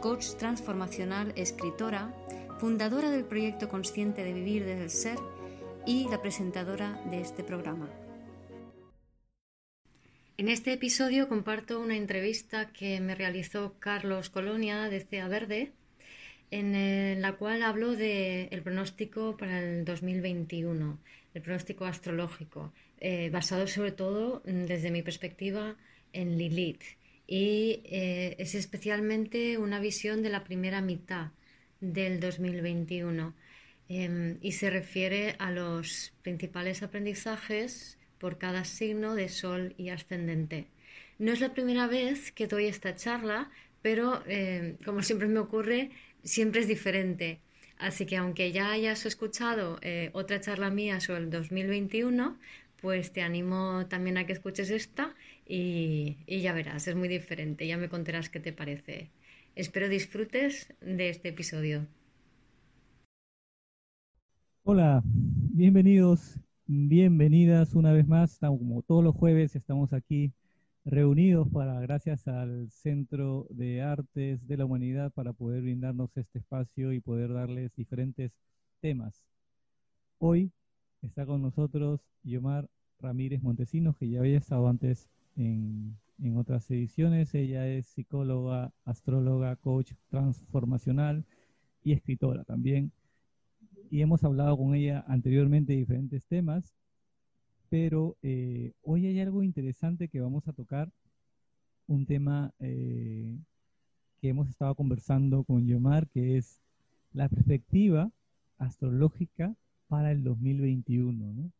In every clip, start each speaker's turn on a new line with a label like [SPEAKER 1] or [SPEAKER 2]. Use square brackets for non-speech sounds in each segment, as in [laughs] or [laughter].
[SPEAKER 1] coach transformacional, escritora, fundadora del proyecto Consciente de Vivir desde el Ser y la presentadora de este programa. En este episodio comparto una entrevista que me realizó Carlos Colonia de CEA Verde, en la cual hablo del pronóstico para el 2021, el pronóstico astrológico, eh, basado sobre todo mm, desde mi perspectiva en Lilith y eh, es especialmente una visión de la primera mitad del 2021 em, y se refiere a los principales aprendizajes por cada signo de Sol y ascendente. No es la primera vez que doy esta charla, pero em, como siempre me ocurre, siempre es diferente. Así que aunque ya hayas escuchado eh, otra charla mía sobre el 2021, pues te animo también a que escuches esta y, ya verás, es muy diferente, ya me contarás qué te parece. Espero disfrutes de este episodio.
[SPEAKER 2] Hola, bienvenidos, bienvenidas una vez más. como todos los jueves estamos aquí reunidos para, gracias al Centro de Artes de la Humanidad, para poder brindarnos este espacio y poder darles diferentes temas. Hoy está con nosotros Yomar Ramírez Montesinos, que ya había estado antes en, en otras ediciones. Ella es psicóloga, astróloga, coach transformacional y escritora también. Y hemos hablado con ella anteriormente de diferentes temas, pero eh, hoy hay algo interesante que vamos a tocar, un tema eh, que hemos estado conversando con Yomar, que es la perspectiva astrológica para el 2021. ¿no?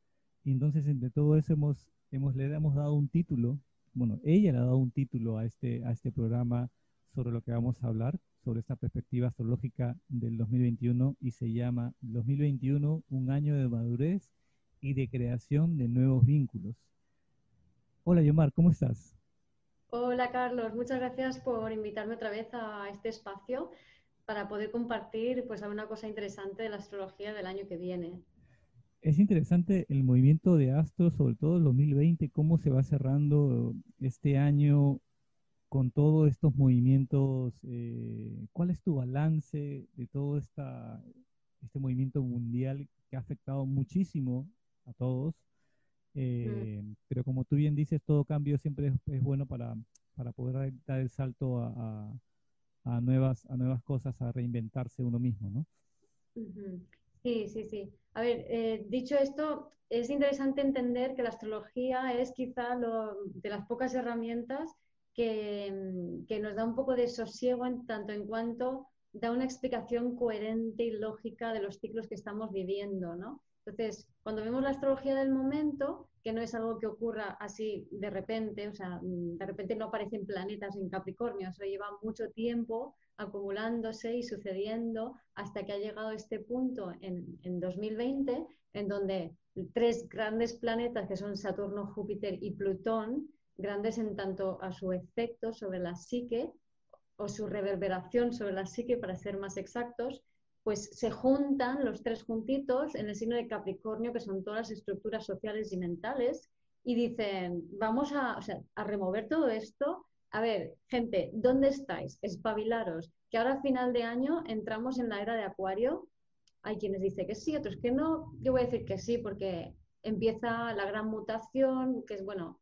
[SPEAKER 2] Y entonces entre todo eso hemos, hemos, le hemos dado un título, bueno, ella le ha dado un título a este, a este programa sobre lo que vamos a hablar, sobre esta perspectiva astrológica del 2021 y se llama 2021, un año de madurez y de creación de nuevos vínculos. Hola Yomar, ¿cómo estás?
[SPEAKER 3] Hola Carlos, muchas gracias por invitarme otra vez a este espacio para poder compartir pues alguna cosa interesante de la astrología del año que viene.
[SPEAKER 2] Es interesante el movimiento de Astro, sobre todo el 2020, cómo se va cerrando este año con todos estos movimientos. Eh, ¿Cuál es tu balance de todo esta, este movimiento mundial que ha afectado muchísimo a todos? Eh, pero como tú bien dices, todo cambio siempre es, bueno para, para, poder dar el salto a, a, nuevas, a nuevas cosas, a reinventarse uno mismo, ¿no?
[SPEAKER 3] Sí, sí, sí. A ver, eh, dicho esto, es interesante entender que la astrología es quizá lo, de las pocas herramientas que, mm, que, nos da un poco de sosiego en tanto en cuanto da una explicación coherente y lógica de los ciclos que estamos viviendo, ¿no? Entonces, cuando vemos la astrología del momento, que no es algo que ocurra así de repente, o sea, mm, de repente no aparecen planetas en Capricornio, eso lleva mucho tiempo acumulándose y sucediendo hasta que ha llegado este punto en, en 2020, en donde tres grandes planetas que son Saturno, Júpiter y Plutón, grandes en tanto a su efecto sobre la psique o su reverberación sobre la psique, para ser más exactos, pues se juntan los tres juntitos en el signo de Capricornio, que son todas las estructuras sociales y mentales, y dicen, vamos a, a remover todo esto a ver, gente, ¿dónde estáis? Espabilaros, que ahora a final de año entramos en la era de Acuario. Hay quienes dicen que sí, otros que no. Yo voy a decir que sí, porque empieza la gran mutación, que es, bueno,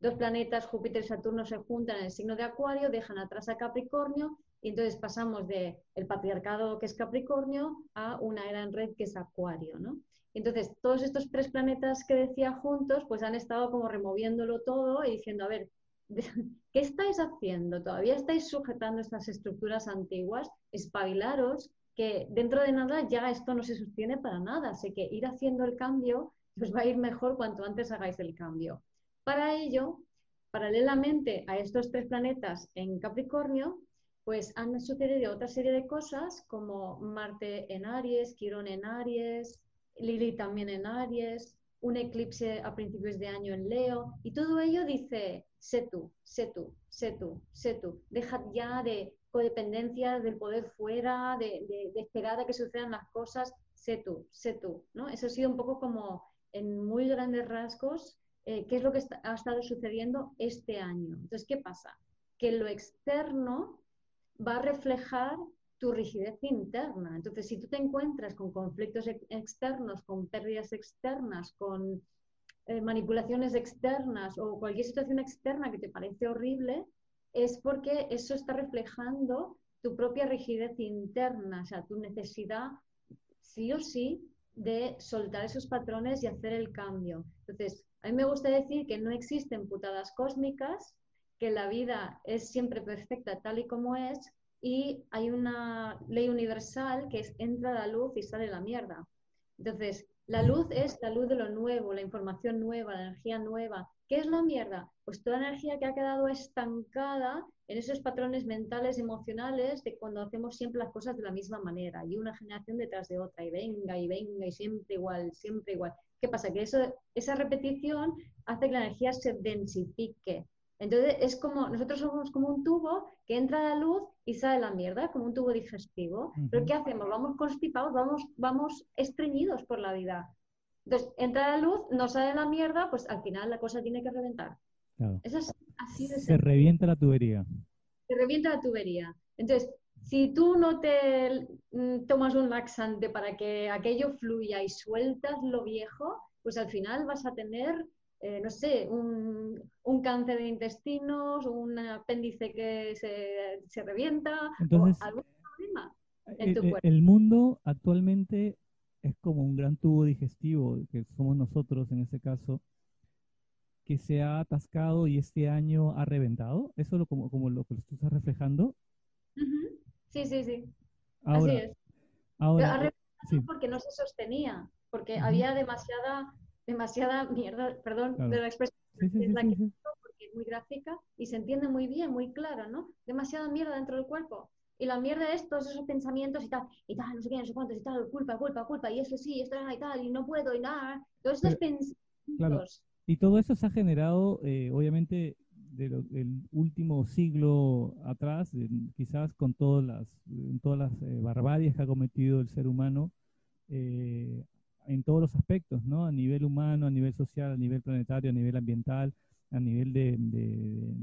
[SPEAKER 3] dos planetas, Júpiter y Saturno, se juntan en el signo de Acuario, dejan atrás a Capricornio, y entonces pasamos de el patriarcado, que es Capricornio, a una era en red, que es Acuario, ¿no? Entonces, todos estos tres planetas que decía juntos, pues han estado como removiéndolo todo y diciendo, a ver, [laughs] ¿Qué estáis haciendo? ¿Todavía estáis sujetando estas estructuras antiguas? Espabilaros, que dentro de nada ya esto no se sostiene para nada. Así que ir haciendo el cambio os va a ir mejor cuanto antes hagáis el cambio. Para ello, paralelamente a estos tres planetas en Capricornio, pues han sucedido otra serie de cosas como Marte en Aries, Quirón en Aries, Lili también en Aries, un eclipse a principios de año en Leo, y todo ello dice, sé tú, sé tú, sé tú, sé tú, deja ya de codependencia del poder fuera, de, esperar a que sucedan las cosas, sé tú, sé tú, ¿no? Eso ha sido un poco como en muy grandes rasgos eh, qué es lo que ha estado sucediendo este año. Entonces, ¿qué pasa? Que lo externo va a reflejar tu rigidez interna. Entonces, si tú te encuentras con conflictos externos, con pérdidas externas, con eh, manipulaciones externas o cualquier situación externa que te parece horrible, es porque eso está reflejando tu propia rigidez interna, o sea, tu necesidad, sí o sí, de soltar esos patrones y hacer el cambio. Entonces, a mí me gusta decir que no existen putadas cósmicas, que la vida es siempre perfecta tal y como es, y hay una ley universal que es entra la luz y sale la mierda. Entonces, la luz es la luz de lo nuevo, la información nueva, la energía nueva. ¿Qué es la mierda? Pues toda energía que ha quedado estancada en esos patrones mentales, emocionales, de cuando hacemos siempre las cosas de la misma manera, y una generación detrás de otra, y venga, y venga, y siempre igual, siempre igual. ¿Qué pasa? Que eso, esa repetición hace que la energía se densifique, entonces es como, nosotros somos como un tubo que entra la luz y sale la mierda, como un tubo digestivo. Pero ¿qué hacemos? Vamos constipados, vamos, vamos estreñidos por la vida. Entonces, entra la luz, no sale la mierda, pues al final la cosa tiene que reventar.
[SPEAKER 2] Eso es así de Se revienta la tubería.
[SPEAKER 3] Se revienta la tubería. Entonces, si tú no te mm, tomas un laxante para que aquello fluya y sueltas lo viejo, pues al final vas a tener eh, no sé, un, cáncer de intestinos, un apéndice que se, revienta,
[SPEAKER 2] Entonces, algún problema en tu cuerpo. El mundo actualmente es como un gran tubo digestivo, que somos nosotros en ese caso, que se ha atascado y este año ha reventado. ¿Eso es lo, como, como lo que tú estás reflejando?
[SPEAKER 3] Sí, sí, sí. Así es. Ahora, ha reventado porque no se sostenía, porque había demasiada demasiada mierda, perdón, de la expresión, es la que porque es muy gráfica y se entiende muy bien, muy clara, ¿no? Demasiada mierda dentro del cuerpo. Y la mierda es todos esos pensamientos y tal, y tal, no sé qué, no sé cuántos, y tal, culpa, culpa, culpa, y eso sí, esto y tal, y no puedo, y nada. Todos esos pensamientos.
[SPEAKER 2] Y todo eso se ha generado, eh, obviamente, del último siglo atrás, quizás con todas las, todas las eh, barbarias que ha cometido el ser humano, eh, en todos los aspectos, ¿no? A nivel humano, a nivel social, a nivel planetario, a nivel ambiental, a nivel de,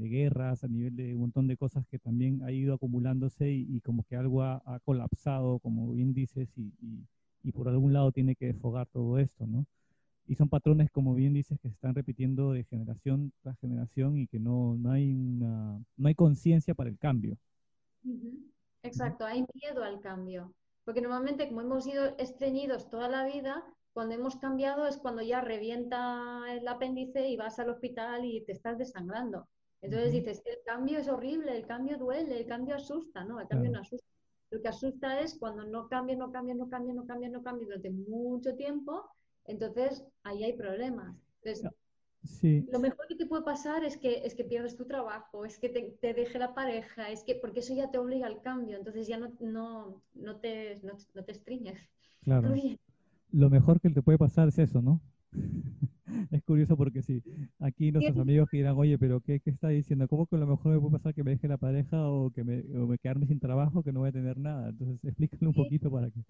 [SPEAKER 2] guerras, a nivel de un montón de cosas que también ha ido acumulándose y, como que algo ha, colapsado, como bien dices, y, y, por algún lado tiene que desfogar todo esto, ¿no? Y son patrones, como bien dices, que se están repitiendo de generación tras generación y que no, no hay, no hay conciencia para el cambio.
[SPEAKER 3] Exacto, hay miedo al cambio. Porque normalmente, como hemos sido estreñidos toda la vida, cuando hemos cambiado es cuando ya revienta el apéndice y vas al hospital y te estás desangrando. Entonces dices, el cambio es horrible, el cambio duele, el cambio asusta, ¿no? El cambio no asusta. Lo que asusta es cuando no cambia, no cambia, no cambia, no cambia, no cambia durante mucho tiempo, entonces ahí hay problemas. Entonces, lo mejor que te puede pasar es que, es que pierdes tu trabajo, es que te, deje la pareja, es que porque eso ya te obliga al cambio, entonces ya no, no, no, te, no, te estriñes.
[SPEAKER 2] Claro. Lo mejor que te puede pasar es eso, ¿no? [laughs] es curioso porque sí, aquí nuestros amigos que dirán, oye, pero qué, está diciendo? ¿Cómo que lo mejor me puede pasar que me deje la pareja o que me, o me quedarme sin trabajo, que no voy a tener nada? Entonces, [laughs] explícalo un poquito para que...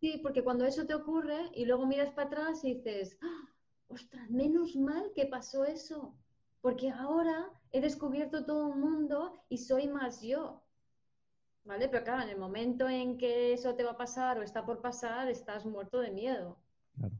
[SPEAKER 3] Sí, porque cuando eso te ocurre y luego miras para atrás y dices, ¡Ah! Ostras, menos mal que pasó eso, porque ahora he descubierto todo un mundo y soy más yo. ¿Vale? Pero claro, en el momento en que eso te va a pasar o está por pasar, estás muerto de miedo. Claro.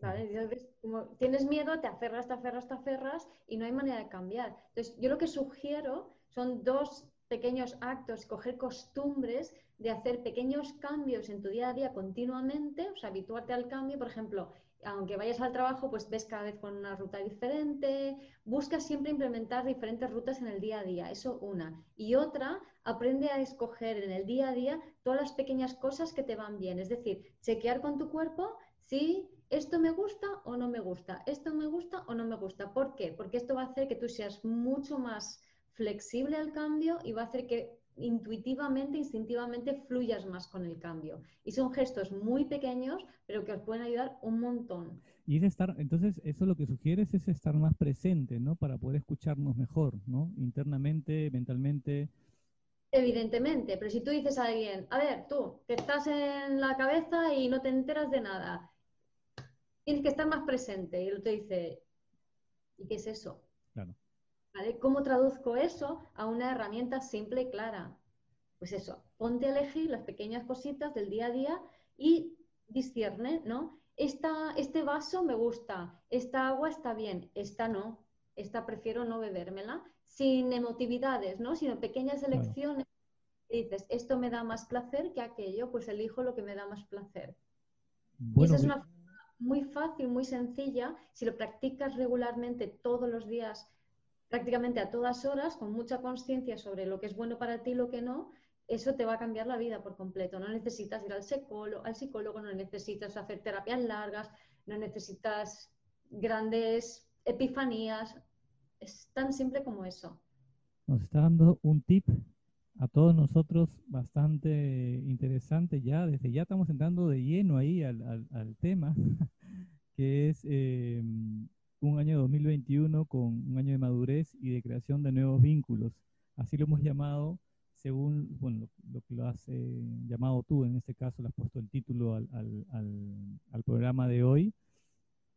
[SPEAKER 3] ¿Vale? Como tienes miedo, te aferras, te aferras, te aferras y no hay manera de cambiar. Entonces, yo lo que sugiero son dos pequeños actos, coger costumbres de hacer pequeños cambios en tu día a día continuamente, o sea, habituarte al cambio, por ejemplo, aunque vayas al trabajo, pues ves cada vez con una ruta diferente, buscas siempre implementar diferentes rutas en el día a día, eso una. Y otra, aprende a escoger en el día a día todas las pequeñas cosas que te van bien, es decir, chequear con tu cuerpo si esto me gusta o no me gusta, esto me gusta o no me gusta. ¿Por qué? Porque esto va a hacer que tú seas mucho más flexible al cambio y va a hacer que intuitivamente, instintivamente fluyas más con el cambio. Y son gestos muy pequeños, pero que os pueden ayudar un montón.
[SPEAKER 2] Y es estar, entonces, eso lo que sugieres es estar más presente, ¿no? Para poder escucharnos mejor, ¿no? Internamente, mentalmente.
[SPEAKER 3] Evidentemente, pero si tú dices a alguien, a ver, tú, que estás en la cabeza y no te enteras de nada, tienes que estar más presente. Y él te dice, ¿y qué es eso?
[SPEAKER 2] Claro.
[SPEAKER 3] ¿Cómo traduzco eso a una herramienta simple y clara? Pues eso, ponte a elegir las pequeñas cositas del día a día y discierne, ¿no? Esta, este vaso me gusta, esta agua está bien, esta no, esta prefiero no bebérmela, sin emotividades, ¿no? Sino pequeñas elecciones. dices, esto me da más placer que aquello, pues elijo lo que me da más placer. y esa es una forma muy fácil, muy sencilla. Si lo practicas regularmente todos los días prácticamente a todas horas, con mucha conciencia sobre lo que es bueno para ti y lo que no, eso te va a cambiar la vida por completo. No necesitas ir al psicólogo, no necesitas hacer terapias largas, no necesitas grandes epifanías. Es tan simple como eso.
[SPEAKER 2] Nos está dando un tip a todos nosotros bastante interesante ya. Desde ya estamos entrando de lleno ahí al, al, tema, [laughs] que es eh, un año 2021 con un año de madurez y de creación de nuevos vínculos. Así lo hemos llamado según bueno, lo, que lo has eh, llamado tú, en este caso le has puesto el título al, al, al, programa de hoy.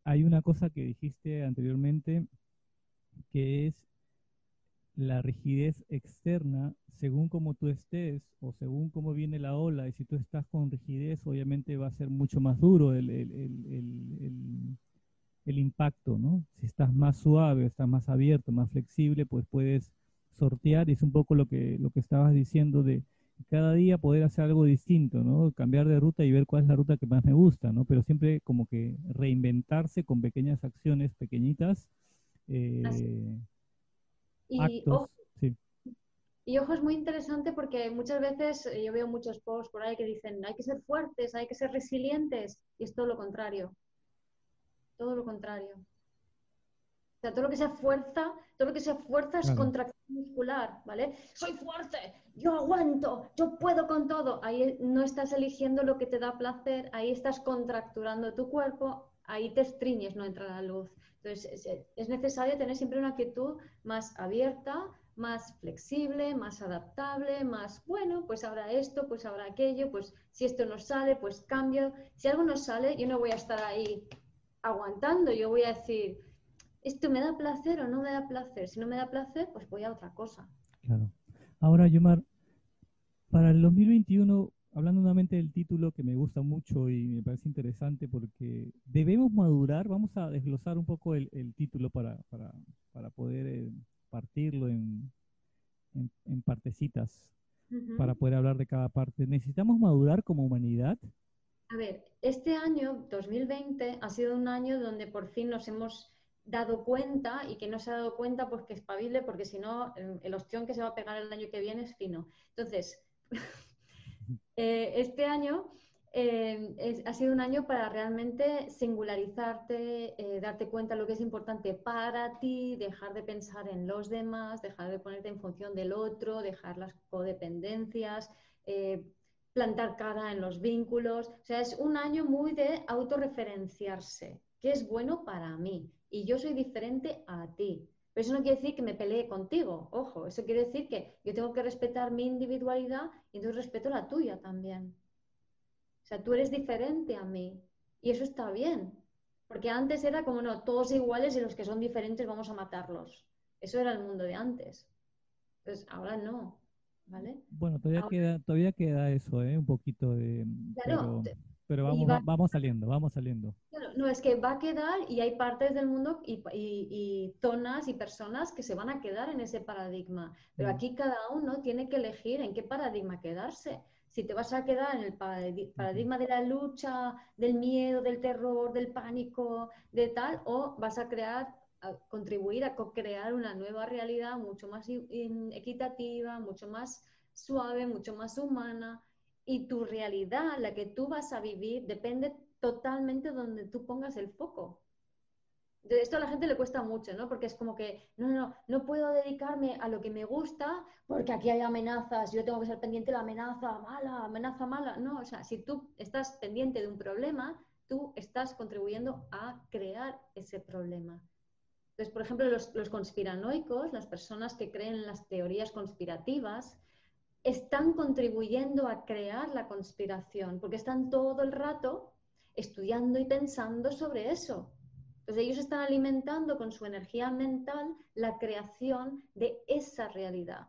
[SPEAKER 2] Hay una cosa que dijiste anteriormente que es la rigidez externa, según como tú estés o según cómo viene la ola, y si tú estás con rigidez, obviamente va a ser mucho más duro el, el, el, el impacto, ¿no? Si estás más suave, estás más abierto, más flexible, pues puedes sortear, y es un poco lo que, lo que estabas diciendo de cada día poder hacer algo distinto, ¿no? Cambiar de ruta y ver cuál es la ruta que más me gusta, ¿no? Pero siempre como que reinventarse con pequeñas acciones pequeñitas. Eh,
[SPEAKER 3] y, ojo, y ojo, es muy interesante porque muchas veces eh, yo veo muchos posts por ahí que dicen hay que ser fuertes, hay que ser resilientes, y es todo lo contrario todo lo contrario. O sea, todo lo que sea fuerza, todo lo que sea fuerza es contracción muscular, ¿vale? Soy fuerte, yo aguanto, yo puedo con todo. Ahí no estás eligiendo lo que te da placer, ahí estás contracturando tu cuerpo, ahí te estriñes, no entra la luz. Entonces, es, necesario tener siempre una actitud más abierta, más flexible, más adaptable, más, bueno, pues ahora esto, pues ahora aquello, pues si esto no sale, pues cambio. Si algo no sale, yo no voy a estar ahí aguantando. Yo voy a decir, ¿esto me da placer o no me da placer? Si no me da placer, pues voy a otra cosa.
[SPEAKER 2] Claro. Ahora, Yomar, para el 2021, hablando nuevamente del título que me gusta mucho y me parece interesante porque debemos madurar, vamos a desglosar un poco el, título para, para, poder eh, partirlo en, en, partecitas, para poder hablar de cada parte. ¿Necesitamos madurar como humanidad?
[SPEAKER 3] A ver, este año, 2020, ha sido un año donde por fin nos hemos dado cuenta y que no se ha dado cuenta pues que espabile porque si no el ostión que se va a pegar el año que viene es fino. Entonces, [laughs] eh, este año eh, ha sido un año para realmente singularizarte, eh, darte cuenta de lo que es importante para ti, dejar de pensar en los demás, dejar de ponerte en función del otro, dejar las codependencias, plantar cara en los vínculos. O sea, es un año muy de autorreferenciarse, que es bueno para mí y yo soy diferente a ti. Pero eso no quiere decir que me pelee contigo, ojo, eso quiere decir que yo tengo que respetar mi individualidad y entonces respeto la tuya también. O sea, tú eres diferente a mí y eso está bien, porque antes era como, no, todos iguales y los que son diferentes vamos a matarlos. Eso era el mundo de antes. Entonces, ahora no.
[SPEAKER 2] Bueno, todavía queda, todavía queda eso, ¿eh? Un poquito de... pero, vamos, vamos saliendo, vamos saliendo.
[SPEAKER 3] no, es que va a quedar y hay partes del mundo y, y, zonas y personas que se van a quedar en ese paradigma. Pero mm. aquí cada uno tiene que elegir en qué paradigma quedarse. Si te vas a quedar en el paradigma de la lucha, del miedo, del terror, del pánico, de tal, o vas a crear contribuir a crear una nueva realidad mucho más equitativa, mucho más suave, mucho más humana. Y tu realidad, la que tú vas a vivir, depende totalmente de donde tú pongas el foco. esto a la gente le cuesta mucho, ¿no? Porque es como que, no, no, no puedo dedicarme a lo que me gusta porque aquí hay amenazas, yo tengo que ser pendiente de la amenaza mala, amenaza mala. No, o sea, si tú estás pendiente de un problema, tú estás contribuyendo a crear ese problema. Entonces, por ejemplo, los, los conspiranoicos, las personas que creen en las teorías conspirativas, están contribuyendo a crear la conspiración, porque están todo el rato estudiando y pensando sobre eso. Entonces ellos están alimentando con su energía mental la creación de esa realidad.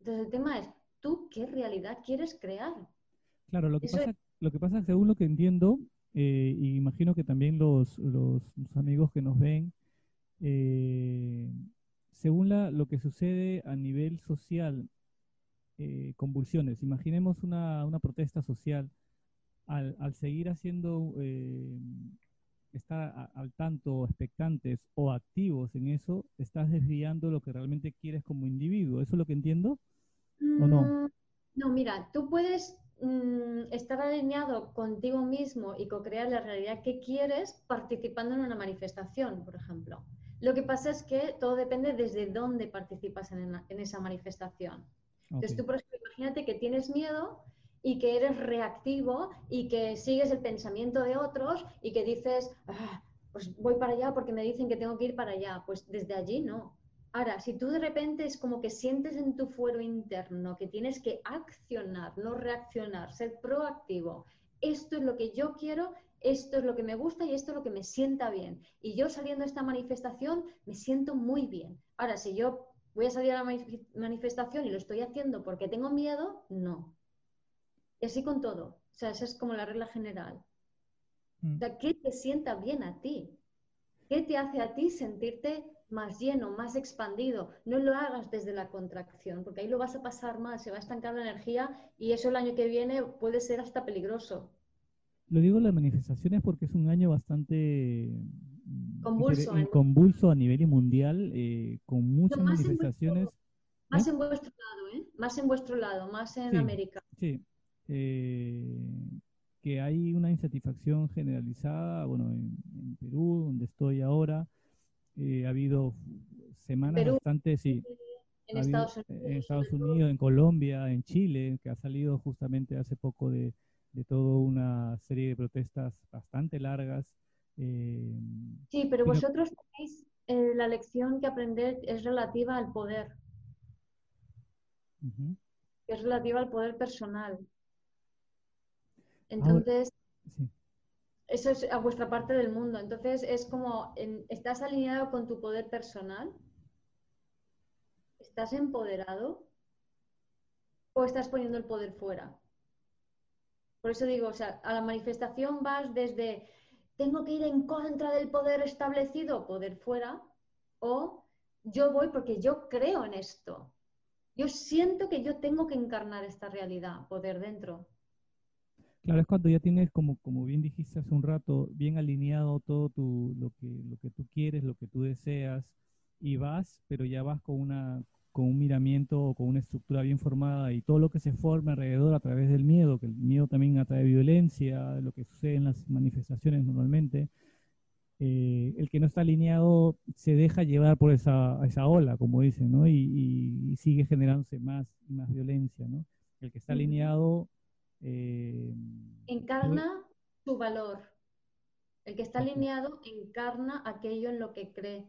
[SPEAKER 3] Entonces el tema es, ¿tú qué realidad quieres crear?
[SPEAKER 2] Claro, lo que, pasa, lo que pasa, según lo que entiendo, eh, y imagino que también los, los, amigos que nos ven, eh, según la, lo que sucede a nivel social, eh, convulsiones, imaginemos una, una protesta social, al, al seguir haciendo estar al tanto, expectantes o activos en eso, estás desviando lo que realmente quieres como individuo. ¿Eso es lo que entiendo? ¿O no? Mm,
[SPEAKER 3] no, mira, tú puedes mm, estar alineado contigo mismo y co-crear la realidad que quieres participando en una manifestación, por ejemplo. Lo que pasa es que todo depende desde dónde participas en, esa manifestación. Entonces tú, por ejemplo, imagínate que tienes miedo y que eres reactivo y que sigues el pensamiento de otros y que dices, ah, pues voy para allá porque me dicen que tengo que ir para allá. Pues desde allí no. Ahora, si tú de repente es como que sientes en tu fuero interno que tienes que accionar, no reaccionar, ser proactivo, esto es lo que yo quiero, esto es lo que me gusta y esto es lo que me sienta bien. Y yo saliendo a esta manifestación me siento muy bien. Ahora, si yo voy a salir a la manifestación y lo estoy haciendo porque tengo miedo, no. Y así con todo. O sea, esa es como la regla general. Mm. O sea, ¿qué te sienta bien a ti? ¿Qué te hace a ti sentirte más lleno, más expandido? No lo hagas desde la contracción, porque ahí lo vas a pasar mal, se va a estancar la energía y eso el año que viene puede ser hasta peligroso.
[SPEAKER 2] Lo digo las manifestaciones porque es un año bastante
[SPEAKER 3] mm, convulso,
[SPEAKER 2] ¿eh? convulso a nivel mundial, eh, con muchas manifestaciones.
[SPEAKER 3] más ¿Eh? en vuestro lado, ¿eh? Más en vuestro lado, más en América.
[SPEAKER 2] Sí, eh, que hay una insatisfacción generalizada, bueno, en, Perú, donde estoy ahora, ha habido semanas bastante, sí,
[SPEAKER 3] en, Estados Unidos.
[SPEAKER 2] en Estados Unidos, en Colombia, en Chile, que ha salido justamente hace poco de, de toda una serie de protestas bastante largas.
[SPEAKER 3] Eh, sí, pero, vosotros tenéis eh, la lección que aprender es relativa al poder. Es relativa al poder personal. Entonces, eso es a vuestra parte del mundo. Entonces, es como, ¿estás alineado con tu poder personal? ¿Estás empoderado? ¿O estás poniendo el poder fuera? Por eso digo, o sea, a la manifestación vas desde, tengo que ir en contra del poder establecido, poder fuera, o yo voy porque yo creo en esto. Yo siento que yo tengo que encarnar esta realidad, poder dentro.
[SPEAKER 2] Claro, es cuando ya tienes, como, como bien dijiste hace un rato, bien alineado todo tu, lo, que, lo que tú quieres, lo que tú deseas, y vas, pero ya vas con, una, con un miramiento o con una estructura bien formada y todo lo que se forma alrededor a través del miedo, que el miedo también atrae violencia, lo que sucede en las manifestaciones normalmente. Eh, el que no está alineado se deja llevar por esa, esa ola, como dicen, ¿no? Y, y, sigue generándose más y más violencia, ¿no? El que está alineado
[SPEAKER 3] eh, encarna su valor. El que está alineado encarna aquello en lo que cree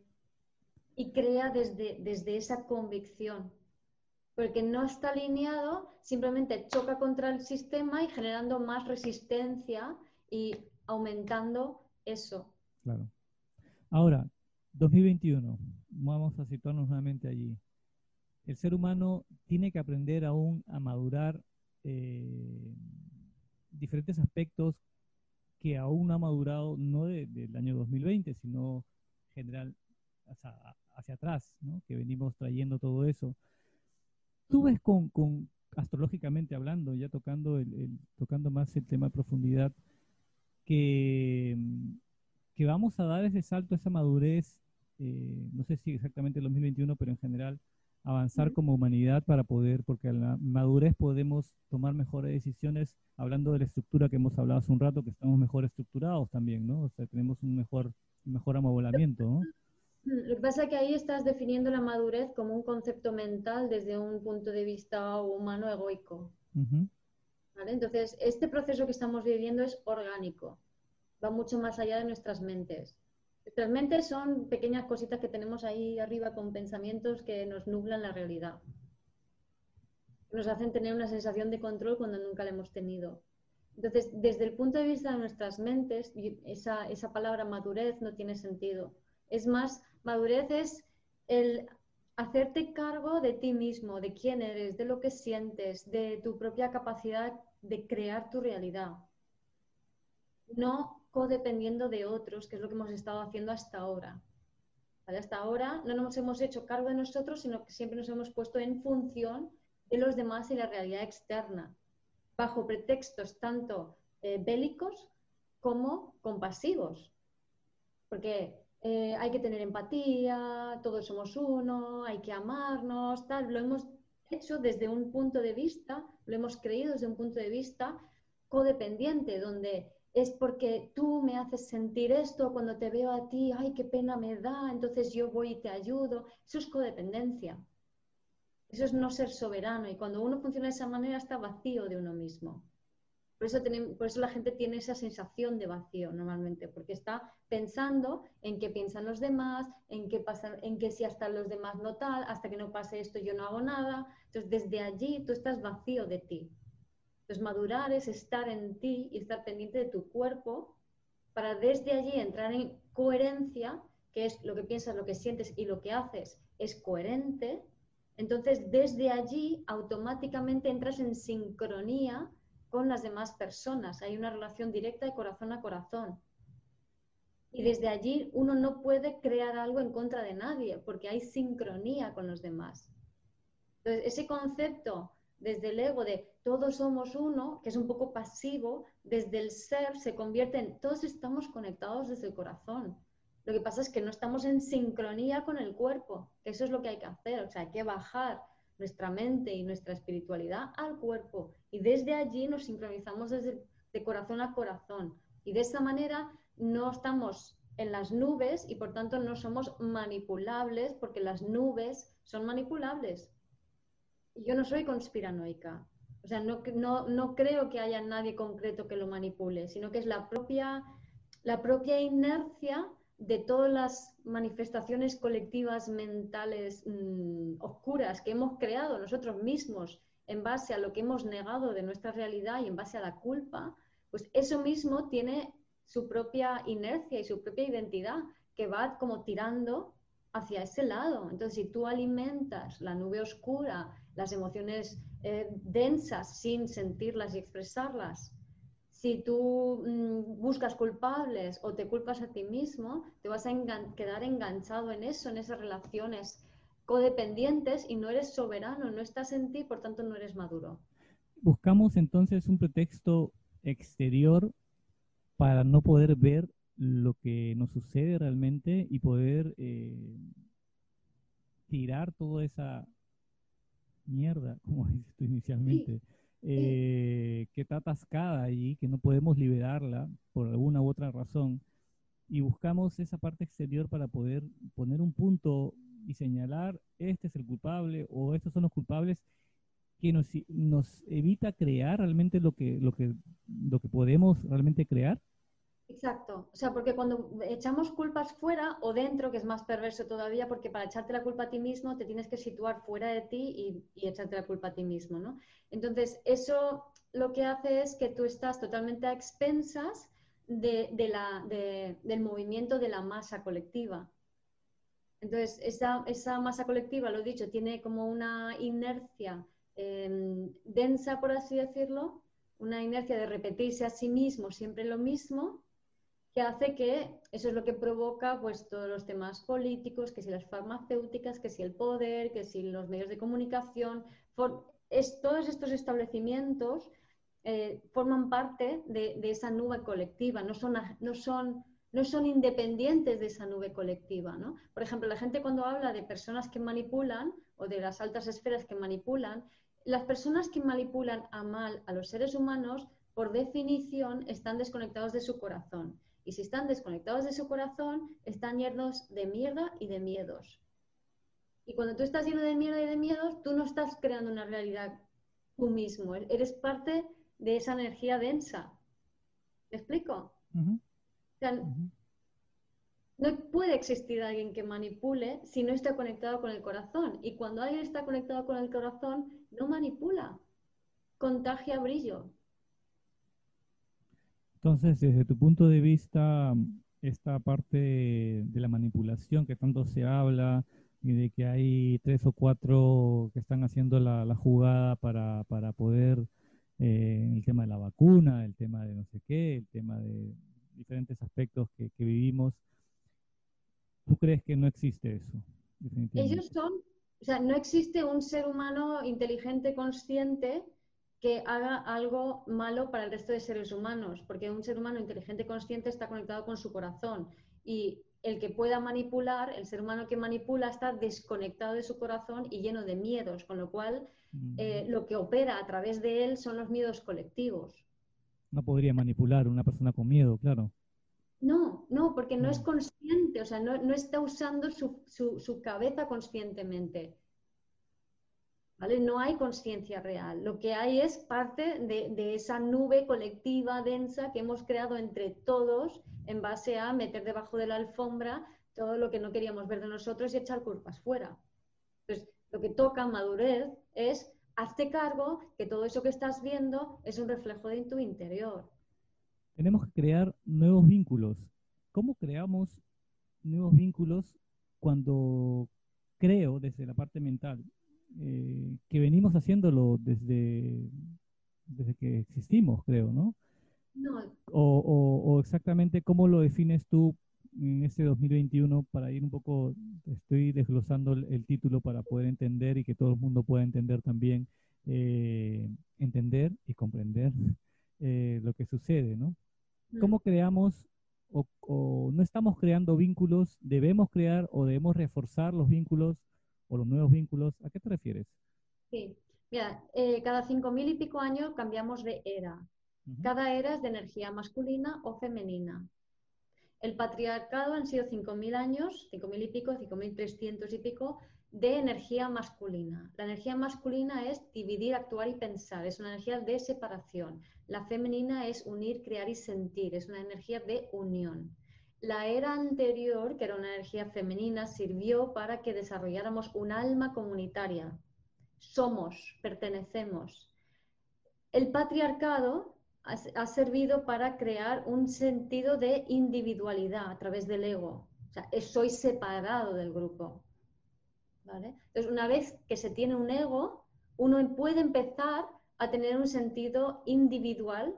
[SPEAKER 3] y crea desde, desde esa convicción. Porque no está alineado, simplemente choca contra el sistema y generando más resistencia y aumentando eso.
[SPEAKER 2] Claro. Ahora, 2021, vamos a situarnos nuevamente allí. El ser humano tiene que aprender aún a madurar eh, diferentes aspectos que aún no ha madurado, no del año 2020, sino general hacia, atrás, que venimos trayendo todo eso. Tú ves con, astrológicamente hablando, ya tocando, el, tocando más el tema de profundidad, que, que vamos a dar ese salto, esa madurez, eh, no sé si exactamente el 2021, pero en general, avanzar como humanidad para poder, porque en la madurez podemos tomar mejores decisiones, hablando de la estructura que hemos hablado hace un rato, que estamos mejor estructurados también, ¿no? O sea, tenemos un mejor, mejor amoblamiento, ¿no?
[SPEAKER 3] Lo que pasa es que ahí estás definiendo la madurez como un concepto mental desde un punto de vista humano egoico. ¿Vale? Entonces, este proceso que estamos viviendo es orgánico, va mucho más allá de nuestras mentes. Nuestras mentes son pequeñas cositas que tenemos ahí arriba con pensamientos que nos nublan la realidad. Nos hacen tener una sensación de control cuando nunca la hemos tenido. Entonces, desde el punto de vista de nuestras mentes, esa, esa palabra madurez no tiene sentido. Es más, madurez es el hacerte cargo de ti mismo, de quién eres, de lo que sientes, de tu propia capacidad de crear tu realidad. No codependiendo de otros, que es lo que hemos estado haciendo hasta ahora. Hasta ahora no nos hemos hecho cargo de nosotros, sino que siempre nos hemos puesto en función de los demás y la realidad externa, bajo pretextos tanto eh, bélicos como compasivos. Porque eh, hay que tener empatía, todos somos uno, hay que amarnos, tal. Lo hemos hecho desde un punto de vista, lo hemos creído desde un punto de vista codependiente, donde es porque tú me haces sentir esto, cuando te veo a ti, ay, qué pena me da, entonces yo voy y te ayudo. Eso es codependencia. Eso es no ser soberano. Y cuando uno funciona de esa manera, está vacío de uno mismo. Por eso, la gente tiene esa sensación de vacío normalmente, porque está pensando en qué piensan los demás, en qué, pasa, en qué si hasta los demás no tal, hasta que no pase esto yo no hago nada. Entonces, desde allí tú estás vacío de ti. Entonces, madurar es estar en ti y estar pendiente de tu cuerpo para desde allí entrar en coherencia, que es lo que piensas, lo que sientes y lo que haces es coherente. Entonces, desde allí automáticamente entras en sincronía con las demás personas. Hay una relación directa de corazón a corazón. Y desde allí uno no puede crear algo en contra de nadie, porque hay sincronía con los demás. Entonces, ese concepto desde el ego de todos somos uno, que es un poco pasivo, desde el ser se convierte en todos estamos conectados desde el corazón. Lo que pasa es que no estamos en sincronía con el cuerpo, eso es lo que hay que hacer, o sea, hay que bajar nuestra mente y nuestra espiritualidad al cuerpo. Y desde allí nos sincronizamos desde de corazón a corazón. Y de esa manera no estamos en las nubes y por tanto no somos manipulables porque las nubes son manipulables. Yo no soy conspiranoica. O sea, no, no, creo que haya nadie concreto que lo manipule, sino que es la propia, la propia inercia de todas las manifestaciones colectivas mentales mm, oscuras que hemos creado nosotros mismos en base a lo que hemos negado de nuestra realidad y en base a la culpa, pues eso mismo tiene su propia inercia y su propia identidad que va como tirando hacia ese lado. Entonces, si tú alimentas la nube oscura las emociones eh, densas sin sentirlas y expresarlas. Si tú mm, buscas culpables o te culpas a ti mismo, te vas a quedar enganchado en eso, en esas relaciones codependientes y no eres soberano, no estás en ti, por tanto no eres maduro.
[SPEAKER 2] Buscamos entonces un pretexto exterior para no poder ver lo que nos sucede realmente y poder eh, tirar toda esa mierda, como [laughs] dices tú inicialmente, eh, que está atascada allí, que no podemos liberarla por alguna u otra razón, y buscamos esa parte exterior para poder poner un punto y señalar, este es el culpable o estos son los culpables, que nos, nos evita crear realmente lo que, lo, que, lo que podemos realmente crear.
[SPEAKER 3] Exacto, o sea, porque cuando echamos culpas fuera o dentro, que es más perverso todavía, porque para echarte la culpa a ti mismo te tienes que situar fuera de ti y, echarte la culpa a ti mismo, ¿no? Entonces, eso lo que hace es que tú estás totalmente a expensas de, la, del movimiento de la masa colectiva. Entonces, esa, masa colectiva, lo he dicho, tiene como una inercia em, densa, por así decirlo, una inercia de repetirse a sí mismo siempre lo mismo, que hace que eso es lo que provoca pues todos los temas políticos, que si las farmacéuticas, que si el poder, que si los medios de comunicación, es, todos estos establecimientos eh, forman parte de, esa nube colectiva, no son, no, son, no son independientes de esa nube colectiva. ¿no? Por ejemplo, la gente cuando habla de personas que manipulan, o de las altas esferas que manipulan, las personas que manipulan a mal a los seres humanos, por definición, están desconectados de su corazón. Y si están desconectados de su corazón, están llenos de mierda y de miedos. Y cuando tú estás lleno de mierda y de miedos, tú no estás creando una realidad tú mismo, eres parte de esa energía densa. ¿Me explico? no puede existir alguien que manipule si no está conectado con el corazón. Y cuando alguien está conectado con el corazón, no manipula, contagia brillo.
[SPEAKER 2] Entonces, desde tu punto de vista, esta parte de la manipulación que tanto se habla y de que hay tres o cuatro que están haciendo la, jugada para, poder, eh, el tema de la vacuna, el tema de no sé qué, el tema de diferentes aspectos que, que vivimos, ¿Tú crees que no existe eso?
[SPEAKER 3] Ellos son, o sea, no existe un ser humano inteligente, consciente, que haga algo malo para el resto de seres humanos, porque un ser humano inteligente, consciente está conectado con su corazón y el que pueda manipular, el ser humano que manipula está desconectado de su corazón y lleno de miedos, con lo cual eh, lo que opera a través de él son los miedos colectivos.
[SPEAKER 2] No podría manipular una persona con miedo, claro.
[SPEAKER 3] No, no, porque no es consciente, o sea, no, está usando su, cabeza conscientemente. No hay conciencia real. Lo que hay es parte de, esa nube colectiva densa que hemos creado entre todos en base a meter debajo de la alfombra todo lo que no queríamos ver de nosotros y echar culpas fuera. Entonces, lo que toca madurez es hazte cargo que todo eso que estás viendo es un reflejo de tu interior
[SPEAKER 2] tenemos que crear nuevos vínculos. ¿Cómo creamos nuevos vínculos cuando creo desde la parte mental eh, que venimos haciéndolo desde, desde que existimos, creo, ¿no?
[SPEAKER 3] No.
[SPEAKER 2] O, exactamente cómo lo defines tú en este 2021 para ir un poco, estoy desglosando el, título para poder entender y que todo el mundo pueda entender también, eh, entender y comprender [laughs] eh, lo que sucede, ¿no? Mm. ¿Cómo creamos o, no estamos creando vínculos? ¿Debemos crear o debemos reforzar los vínculos o los nuevos vínculos? ¿A qué te refieres?
[SPEAKER 3] Sí, mira, eh, cada cinco mil y pico años cambiamos de era. Cada era es de energía masculina o femenina. El patriarcado han sido cinco mil años, cinco mil y pico, cinco mil trescientos y pico, de energía masculina. La energía masculina es dividir, actuar y pensar, es una energía de separación. La femenina es unir, crear y sentir, es una energía de unión. La era anterior, que era una energía femenina, sirvió para que desarrolláramos un alma comunitaria. Somos, pertenecemos. El patriarcado ha, servido para crear un sentido de individualidad a través del ego. O sea, soy separado del grupo. Entonces, una vez que se tiene un ego, uno puede empezar a tener un sentido individual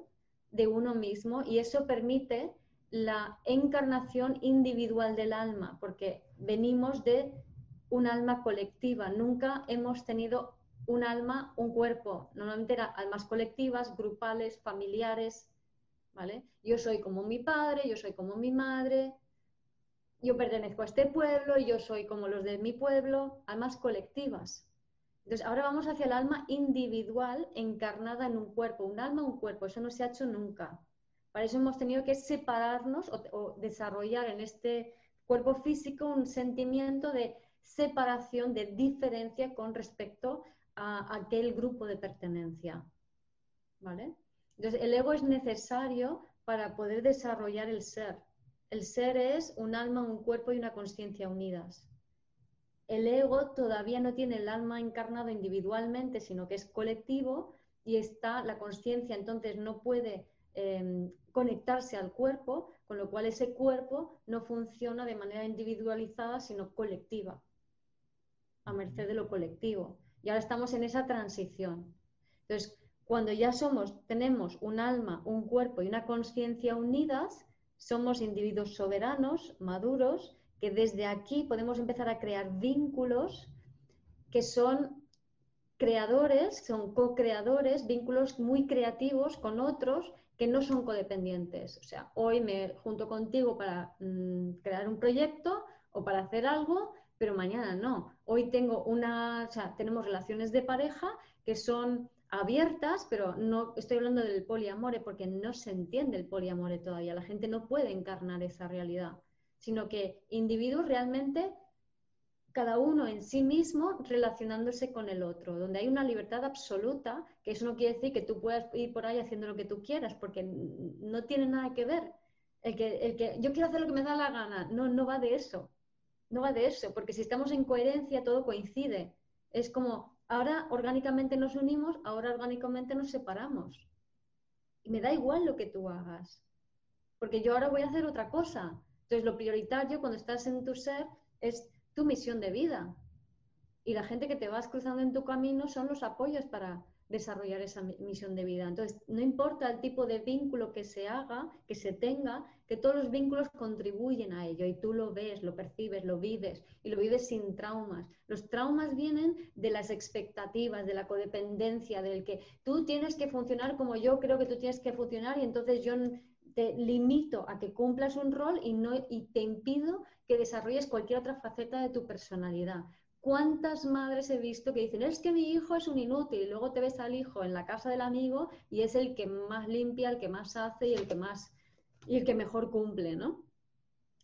[SPEAKER 3] de uno mismo y eso permite la encarnación individual del alma, porque venimos de un alma colectiva, nunca hemos tenido un alma, un cuerpo, normalmente eran almas colectivas, grupales, familiares, ¿vale? Yo soy como mi padre, yo soy como mi madre, yo pertenezco a este pueblo, yo soy como los de mi pueblo, almas colectivas. Entonces, ahora vamos hacia el alma individual encarnada en un cuerpo, un alma, un cuerpo, eso no se ha hecho nunca. Para eso hemos tenido que separarnos o, desarrollar en este cuerpo físico un sentimiento de separación, de diferencia con respecto a aquel grupo de pertenencia. ¿Vale? Entonces, el ego es necesario para poder desarrollar el ser. El ser es un alma, un cuerpo y una conciencia unidas. El ego todavía no tiene el alma encarnado individualmente, sino que es colectivo y está la conciencia, entonces no puede em, conectarse al cuerpo, con lo cual ese cuerpo no funciona de manera individualizada, sino colectiva, a merced de lo colectivo. Y ahora estamos en esa transición. Entonces, cuando ya somos, tenemos un alma, un cuerpo y una conciencia unidas, somos individuos soberanos, maduros, que desde aquí podemos empezar a crear vínculos que son creadores, son co-creadores, vínculos muy creativos con otros que no son codependientes. O sea, hoy me junto contigo para mm, crear un proyecto o para hacer algo, pero mañana no. Hoy tengo una, o sea, tenemos relaciones de pareja que son abiertas, pero no estoy hablando del poliamore porque no se entiende el poliamore todavía. La gente no puede encarnar esa realidad, sino que individuos realmente cada uno en sí mismo relacionándose con el otro, donde hay una libertad absoluta, que eso no quiere decir que tú puedas ir por ahí haciendo lo que tú quieras, porque no tiene nada que ver. El que, el que yo quiero hacer lo que me da la gana, no, no va de eso. No va de eso, porque si estamos en coherencia todo coincide. Es como, ahora orgánicamente nos unimos, ahora orgánicamente nos separamos. Y me da igual lo que tú hagas, porque yo ahora voy a hacer otra cosa. Entonces, lo prioritario cuando estás en tu ser es tu misión de vida. Y la gente que te vas cruzando en tu camino son los apoyos para desarrollar esa misión de vida. Entonces, no importa el tipo de vínculo que se haga, que se tenga, que todos los vínculos contribuyen a ello y tú lo ves, lo percibes, lo vives y lo vives sin traumas. Los traumas vienen de las expectativas, de la codependencia, del que tú tienes que funcionar como yo creo que tú tienes que funcionar y entonces yo te limito a que cumplas un rol y, no, y te impido que desarrolles cualquier otra faceta de tu personalidad. ¿Cuántas madres he visto que dicen, es que mi hijo es un inútil? Y luego te ves al hijo en la casa del amigo y es el que más limpia, el que más hace y el que más y el que mejor cumple, ¿no?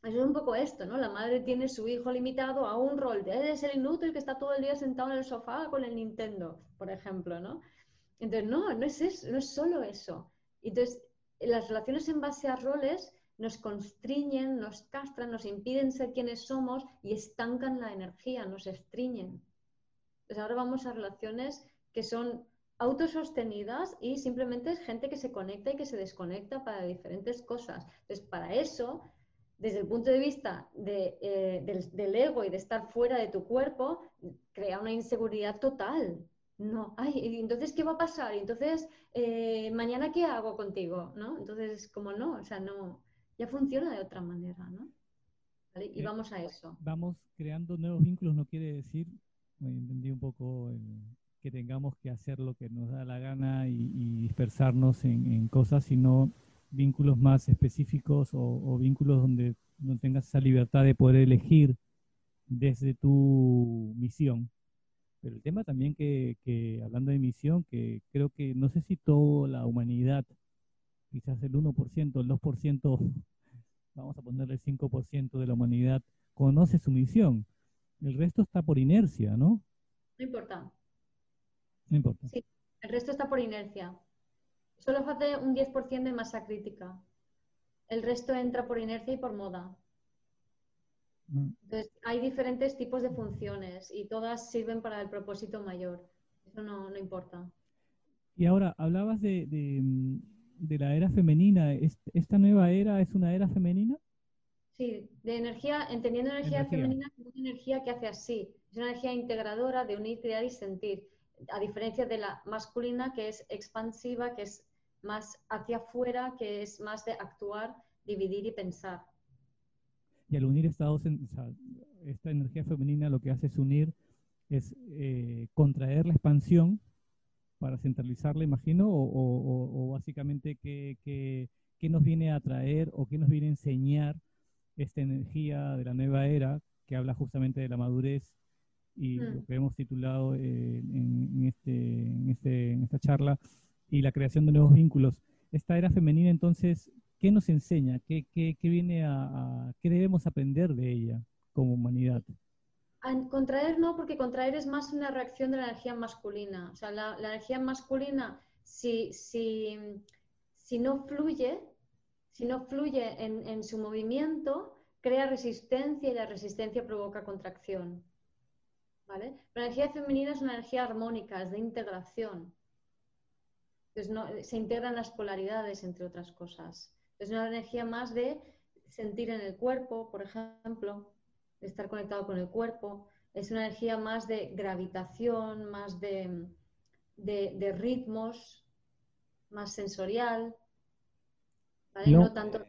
[SPEAKER 3] Eso es un poco esto, ¿no? La madre tiene su hijo limitado a un rol. De, es el inútil que está todo el día sentado en el sofá con el Nintendo, por ejemplo, ¿no? Entonces, no, no es eso, no es solo eso. Entonces, las relaciones en base a roles nos constriñen, nos castran, nos impiden ser quienes somos y estancan la energía, nos estriñen. Pues ahora vamos a relaciones que son autosostenidas y simplemente es gente que se conecta y que se desconecta para diferentes cosas. Entonces, para eso, desde el punto de vista eh, del, ego y de estar fuera de tu cuerpo, crea una inseguridad total. No, ay, entonces, ¿qué va a pasar? entonces, eh, ¿mañana qué hago contigo? ¿No? Entonces, como no, o sea, no, ya funciona de otra manera, ¿no? Y eh, vamos a eso.
[SPEAKER 2] Vamos creando nuevos vínculos, no quiere decir, me entendí un poco, que tengamos que hacer lo que nos da la gana y, dispersarnos en, cosas, sino vínculos más específicos o, vínculos donde no tengas esa libertad de poder elegir desde tu misión. Pero el tema también que, que, hablando de misión, que creo que no sé si toda la humanidad quizás el 1%, el 2%, [laughs] vamos a ponerle el 5% de la humanidad conoce su misión. El resto está por inercia, ¿no?
[SPEAKER 3] No importa.
[SPEAKER 2] No importa.
[SPEAKER 3] Sí, el resto está por inercia. Solo hace un 10% de masa crítica. El resto entra por inercia y por moda. Mm. Entonces, hay diferentes tipos de funciones y todas sirven para el propósito mayor. Eso no, no importa.
[SPEAKER 2] Y ahora, hablabas de, de la era femenina. ¿Esta nueva era es una era femenina?
[SPEAKER 3] Sí, de energía, entendiendo energía, femenina como una energía que hace así. Es una energía integradora de unir, crear y sentir. A diferencia de la masculina, que es expansiva, que es más hacia afuera, que es más de actuar, dividir y pensar.
[SPEAKER 2] Y al unir estados, esta energía femenina lo que hace es unir, es eh, contraer la expansión para centralizarla, imagino, o, básicamente qué, nos viene a traer o qué nos viene a enseñar esta energía de la nueva era que habla justamente de la madurez y mm. lo que hemos titulado eh, este, en, este, en, esta charla y la creación de nuevos vínculos. Esta era femenina, entonces, ¿qué nos enseña? ¿Qué, qué, qué viene a, qué debemos aprender de ella como humanidad?
[SPEAKER 3] contraer no, porque contraer es más una reacción de la energía masculina. O sea, la, energía masculina, si, si, si, no fluye, si no fluye en, su movimiento, crea resistencia y la resistencia provoca contracción. ¿Vale? La energía femenina es una energía armónica, es de integración. Entonces no, se integran las polaridades, entre otras cosas. Es una energía más de sentir en el cuerpo, por ejemplo, estar conectado con el cuerpo. Es una energía más de gravitación, más de, ritmos, más sensorial.
[SPEAKER 2] No, tanto...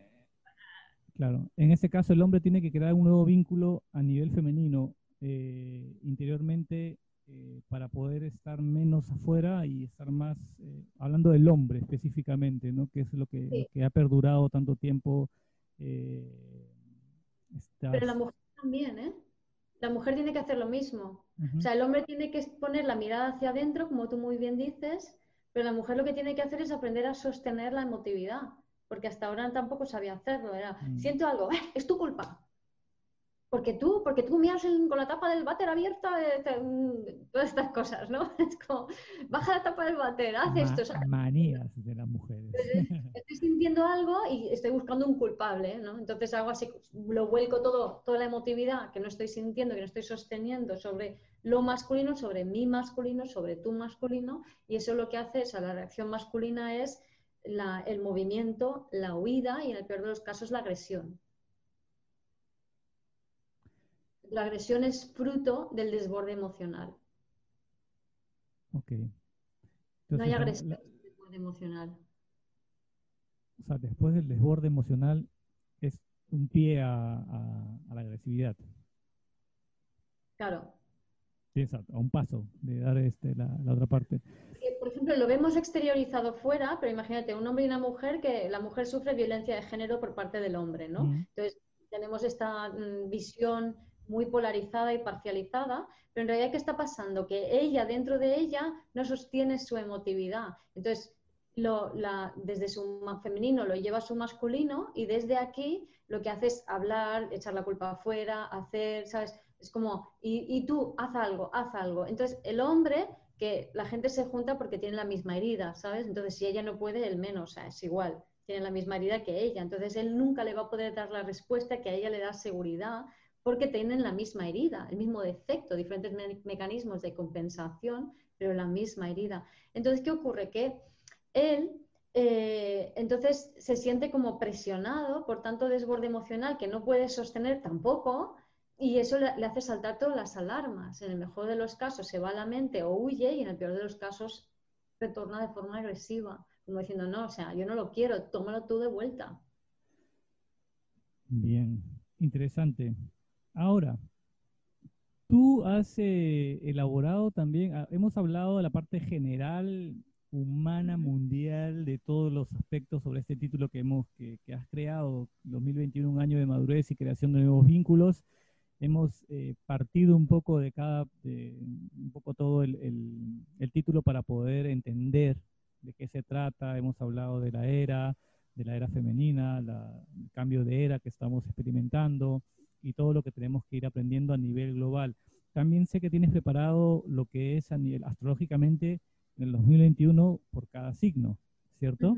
[SPEAKER 2] Claro, en ese caso el hombre tiene que crear un nuevo vínculo a nivel femenino eh, interiormente eh, para poder estar menos afuera y estar más, eh, hablando del hombre específicamente, ¿no? que es lo que, ha perdurado tanto tiempo.
[SPEAKER 3] Pero la mujer también, ¿eh? la mujer tiene que hacer lo mismo. O sea, el hombre tiene que poner la mirada hacia adentro, como tú muy bien dices, pero la mujer lo que tiene que hacer es aprender a sostener la emotividad, porque hasta ahora tampoco sabía hacerlo. Era, mm. siento algo, ¡eh! es tu culpa porque tú, porque tú miras con la tapa del váter abierta, eh, mm, todas estas cosas, ¿no? [laughs] Es como, baja la tapa del váter, haz esto.
[SPEAKER 2] manías de las mujeres.
[SPEAKER 3] Estoy sintiendo algo y estoy buscando un culpable, ¿no? Entonces hago así, lo vuelco todo, toda la emotividad que no estoy sintiendo, que no estoy sosteniendo sobre lo masculino, sobre mi masculino, sobre tu masculino, y eso lo que hace, es a la reacción masculina es el movimiento, la huida y en el peor de los casos la agresión la agresión es fruto del desborde emocional.
[SPEAKER 2] Ok.
[SPEAKER 3] no hay agresión desborde emocional.
[SPEAKER 2] O sea, después del desborde emocional es un pie a, la agresividad.
[SPEAKER 3] Claro.
[SPEAKER 2] Sí, exacto, a un paso de dar este, la, otra parte.
[SPEAKER 3] Por ejemplo, lo vemos exteriorizado fuera, pero imagínate, un hombre y una mujer que la mujer sufre violencia de género por parte del hombre, ¿no? Entonces, tenemos esta mm, visión muy polarizada y parcializada, pero en realidad, ¿qué está pasando? Que ella, dentro de ella, no sostiene su emotividad. Entonces, lo, la, desde su femenino lo lleva a su masculino y desde aquí lo que hace es hablar, echar la culpa afuera, hacer, ¿sabes? Es como, y, tú, haz algo, haz algo. Entonces, el hombre, que la gente se junta porque tiene la misma herida, ¿sabes? Entonces, si ella no puede, él menos, es igual, tiene la misma herida que ella. Entonces, él nunca le va a poder dar la respuesta que a ella le da seguridad porque tienen la misma herida, el mismo defecto, diferentes mecanismos de compensación, pero la misma herida. Entonces, ¿qué ocurre? Que él eh, entonces se siente como presionado por tanto desborde emocional que no puede sostener tampoco y eso le, hace saltar todas las alarmas. En el mejor de los casos se va a la mente o huye y en el peor de los casos retorna de forma agresiva, como diciendo, no, o sea, yo no lo quiero, tómalo tú de vuelta.
[SPEAKER 2] Bien, interesante. Ahora, tú has eh, elaborado también, ah, hemos hablado de la parte general, humana, mundial, de todos los aspectos sobre este título que, hemos, que, has creado, 2021, un año de madurez y creación de nuevos vínculos. Hemos eh, partido un poco de cada, un poco todo el, título para poder entender de qué se trata. Hemos hablado de la era, de la era femenina, el cambio de era que estamos experimentando y todo lo que tenemos que ir aprendiendo a nivel global. También sé que tienes preparado lo que es a nivel astrológicamente en el 2021 por cada signo, ¿cierto?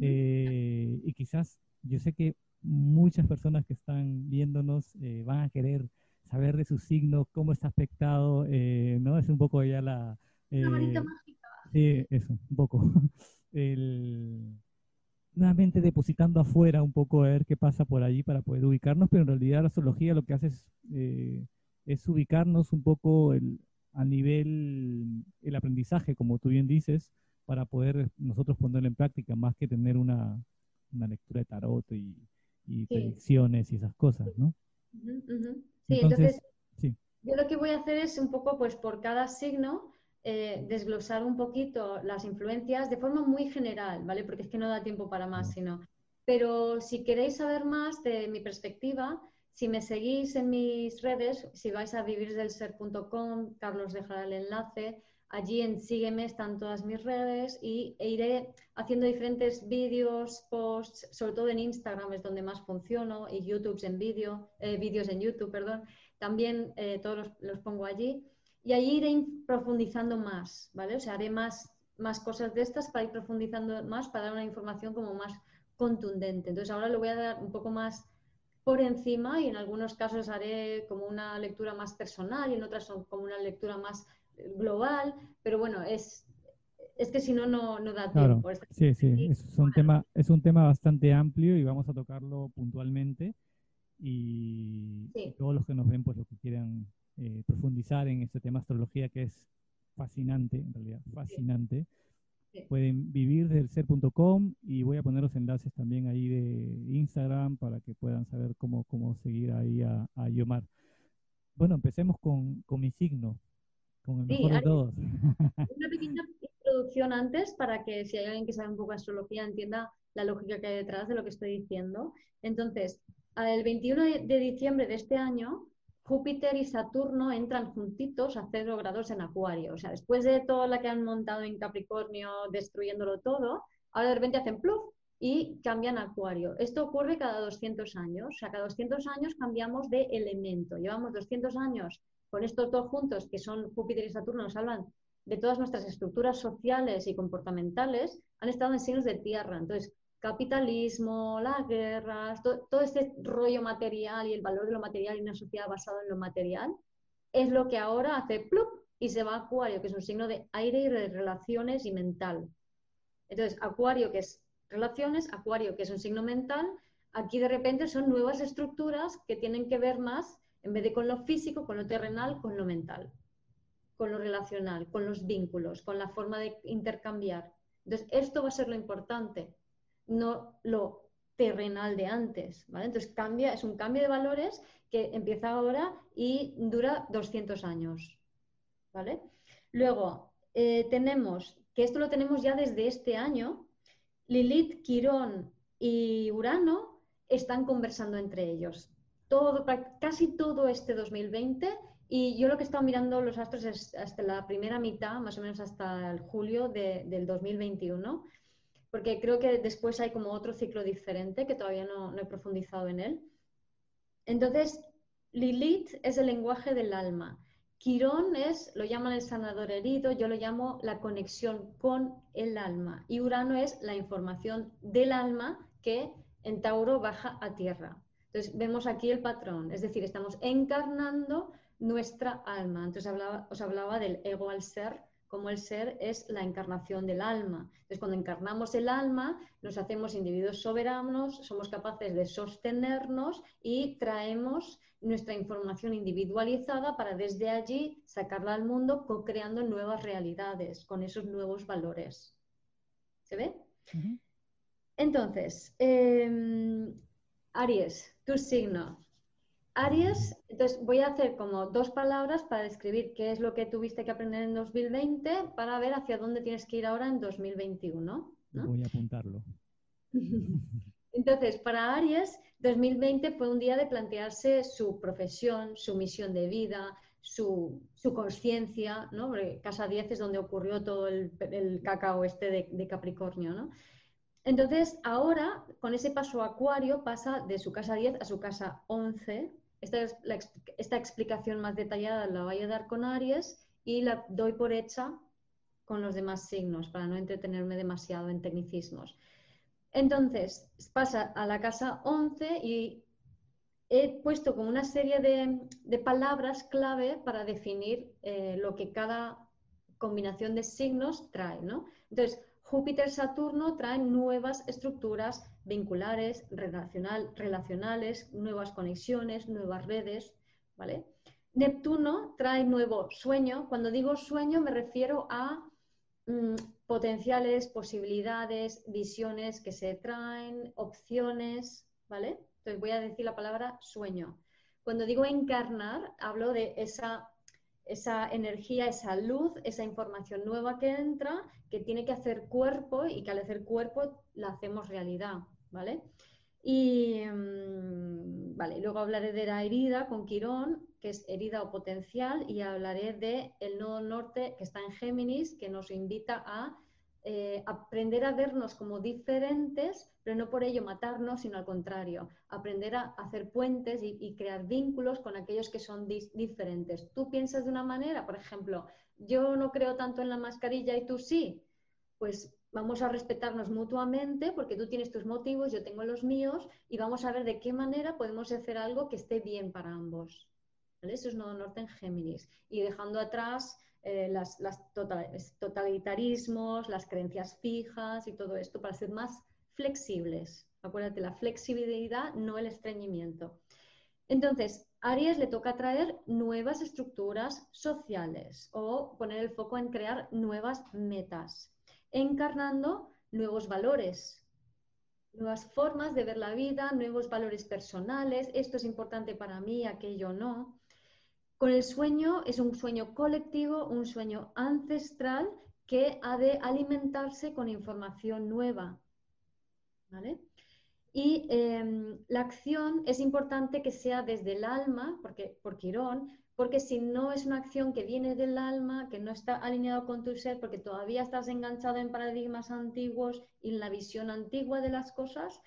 [SPEAKER 2] Eh, y quizás yo sé que muchas personas que están viéndonos eh, van a querer saber de su signo, cómo está afectado, eh, ¿no? Es un poco ya la...
[SPEAKER 3] mágica.
[SPEAKER 2] Sí, eso, un poco. [laughs] el, nuevamente depositando afuera un poco a ver qué pasa por allí para poder ubicarnos, pero en realidad la astrología lo que hace es, eh, es ubicarnos un poco a nivel el aprendizaje, como tú bien dices, para poder nosotros ponerlo en práctica, más que tener una, lectura de tarot y, predicciones y esas cosas, ¿no?
[SPEAKER 3] Sí, entonces, yo lo que voy a hacer es un poco, pues por cada signo, eh, desglosar un poquito las influencias de forma muy general, ¿vale? Porque es que no da tiempo para más, sino. Pero si queréis saber más de mi perspectiva, si me seguís en mis redes, si vais a vivirsdelser.com, Carlos dejará el enlace. Allí en Sígueme están todas mis redes y e iré haciendo diferentes vídeos, posts, sobre todo en Instagram es donde más funciono y YouTube en vídeo, eh, vídeos en YouTube, perdón. También eh, todos los pongo allí y ahí iré profundizando más, ¿vale? O sea, haré más, más cosas de estas para ir profundizando más, para dar una información como más contundente. Entonces ahora lo voy a dar un poco más por encima y en algunos casos haré como una lectura más personal y en otras son como una lectura más global, pero bueno, es, es que si no, no, da tiempo.
[SPEAKER 2] Sí, sí, es un, tema, es un tema bastante amplio y vamos a tocarlo puntualmente y, y todos los que nos ven, pues lo que quieran eh, profundizar en este tema astrología que es fascinante, en realidad, fascinante. Pueden vivir del ser.com y voy a poner los enlaces también ahí de Instagram para que puedan saber cómo, cómo seguir ahí a, a Yomar. Bueno, empecemos con, con, mi signo, con el mejor de todos. [laughs]
[SPEAKER 3] Una pequeña introducción antes para que si hay alguien que sabe un poco de astrología entienda la lógica que hay detrás de lo que estoy diciendo. Entonces, el 21 de diciembre de este año Júpiter y Saturno entran juntitos a cero grados en Acuario. O sea, después de todo lo que han montado en Capricornio, destruyéndolo todo, ahora de repente hacen pluf y cambian a Acuario. Esto ocurre cada 200 años. O sea, cada 200 años cambiamos de elemento. Llevamos 200 años con estos dos juntos, que son Júpiter y Saturno, nos hablan de todas nuestras estructuras sociales y comportamentales, han estado en signos de tierra. Entonces, capitalismo, las guerras, todo este rollo material y el valor de lo material y una sociedad basada en lo material, es lo que ahora hace plup y se va a Acuario, que es un signo de aire y de relaciones y mental. Entonces, Acuario, que es relaciones, Acuario, que es un signo mental, aquí de repente son nuevas estructuras que tienen que ver más, en vez de con lo físico, con lo terrenal, con lo mental, con lo relacional, con los vínculos, con la forma de intercambiar. Entonces, esto va a ser lo importante no lo terrenal de antes, ¿vale? Entonces cambia, es un cambio de valores que empieza ahora y dura 200 años, ¿vale? Luego, eh, tenemos, que esto lo tenemos ya desde este año, Lilith, Quirón y Urano están conversando entre ellos. Todo, casi todo este 2020 y yo lo que he estado mirando los astros es hasta la primera mitad, más o menos hasta el julio del 2021 porque creo que después hay como otro ciclo diferente que todavía no, he profundizado en él. Entonces, Lilith es el lenguaje del alma. Quirón es, lo llaman el sanador herido, yo lo llamo la conexión con el alma. Y Urano es la información del alma que en Tauro baja a tierra. Entonces, vemos aquí el patrón, es decir, estamos encarnando nuestra alma. Entonces, os hablaba del ego al ser, como el ser es la encarnación del alma. Entonces, cuando encarnamos el alma, nos hacemos individuos soberanos, somos capaces de sostenernos y traemos nuestra información individualizada para desde allí sacarla al mundo, co-creando nuevas realidades con esos nuevos valores. ¿Se ve? Entonces, em, Aries, tu signo. Aries, entonces voy a hacer como dos palabras para describir qué es lo que tuviste que aprender en 2020 para ver hacia dónde tienes que ir ahora en 2021.
[SPEAKER 2] Voy a apuntarlo. [laughs]
[SPEAKER 3] Entonces, para Aries, 2020 fue un día de plantearse su profesión, su misión de vida, su, conciencia, ¿no? casa 10 es donde ocurrió todo el, cacao este de, de Capricornio, ¿no? Entonces, ahora, con ese paso acuario, pasa de su casa 10 a su casa 11, esta, explicación más detallada la voy a dar con Aries y la doy por hecha con los demás signos para no entretenerme demasiado en tecnicismos. Entonces, pasa a la casa 11 y he puesto como una serie de, palabras clave para definir eh, lo que cada combinación de signos trae, ¿no? Entonces, Júpiter-Saturno traen nuevas estructuras vinculares, relacionales, nuevas conexiones, nuevas redes, ¿vale? Neptuno trae nuevo sueño. Cuando digo sueño me refiero a mm, potenciales, posibilidades, visiones que se traen, opciones, ¿vale? Entonces voy a decir la palabra sueño. Cuando digo encarnar, hablo de esa esa energía, esa luz, esa información nueva que entra, que tiene que hacer cuerpo y que al hacer cuerpo la hacemos realidad, ¿vale? Y mm, vale, luego hablaré de la herida con Quirón, que es herida o potencial, y hablaré de el nodo norte que está en Géminis, que nos invita a eh, aprender a vernos como diferentes, pero no por ello matarnos, sino al contrario, aprender a hacer puentes y, crear vínculos con aquellos que son diferentes. Tú piensas de una manera, por ejemplo, yo no creo tanto en la mascarilla y tú sí, pues vamos a respetarnos mutuamente porque tú tienes tus motivos, yo tengo los míos y vamos a ver de qué manera podemos hacer algo que esté bien para ambos. Eso es Nodo Norte en Géminis. Y dejando atrás eh, las, totalitarismos, las creencias fijas y todo esto para ser más flexibles. Acuérdate, la flexibilidad, no el estreñimiento. Entonces, a Aries le toca traer nuevas estructuras sociales o poner el foco en crear nuevas metas, encarnando nuevos valores, nuevas formas de ver la vida, nuevos valores personales, esto es importante para mí, aquello no. Con el sueño es un sueño colectivo, un sueño ancestral que ha de alimentarse con información nueva. Y em, la acción es importante que sea desde el alma, porque, por Quirón, porque si no es una acción que viene del alma, que no está alineado con tu ser, porque todavía estás enganchado en paradigmas antiguos y en la visión antigua de las cosas,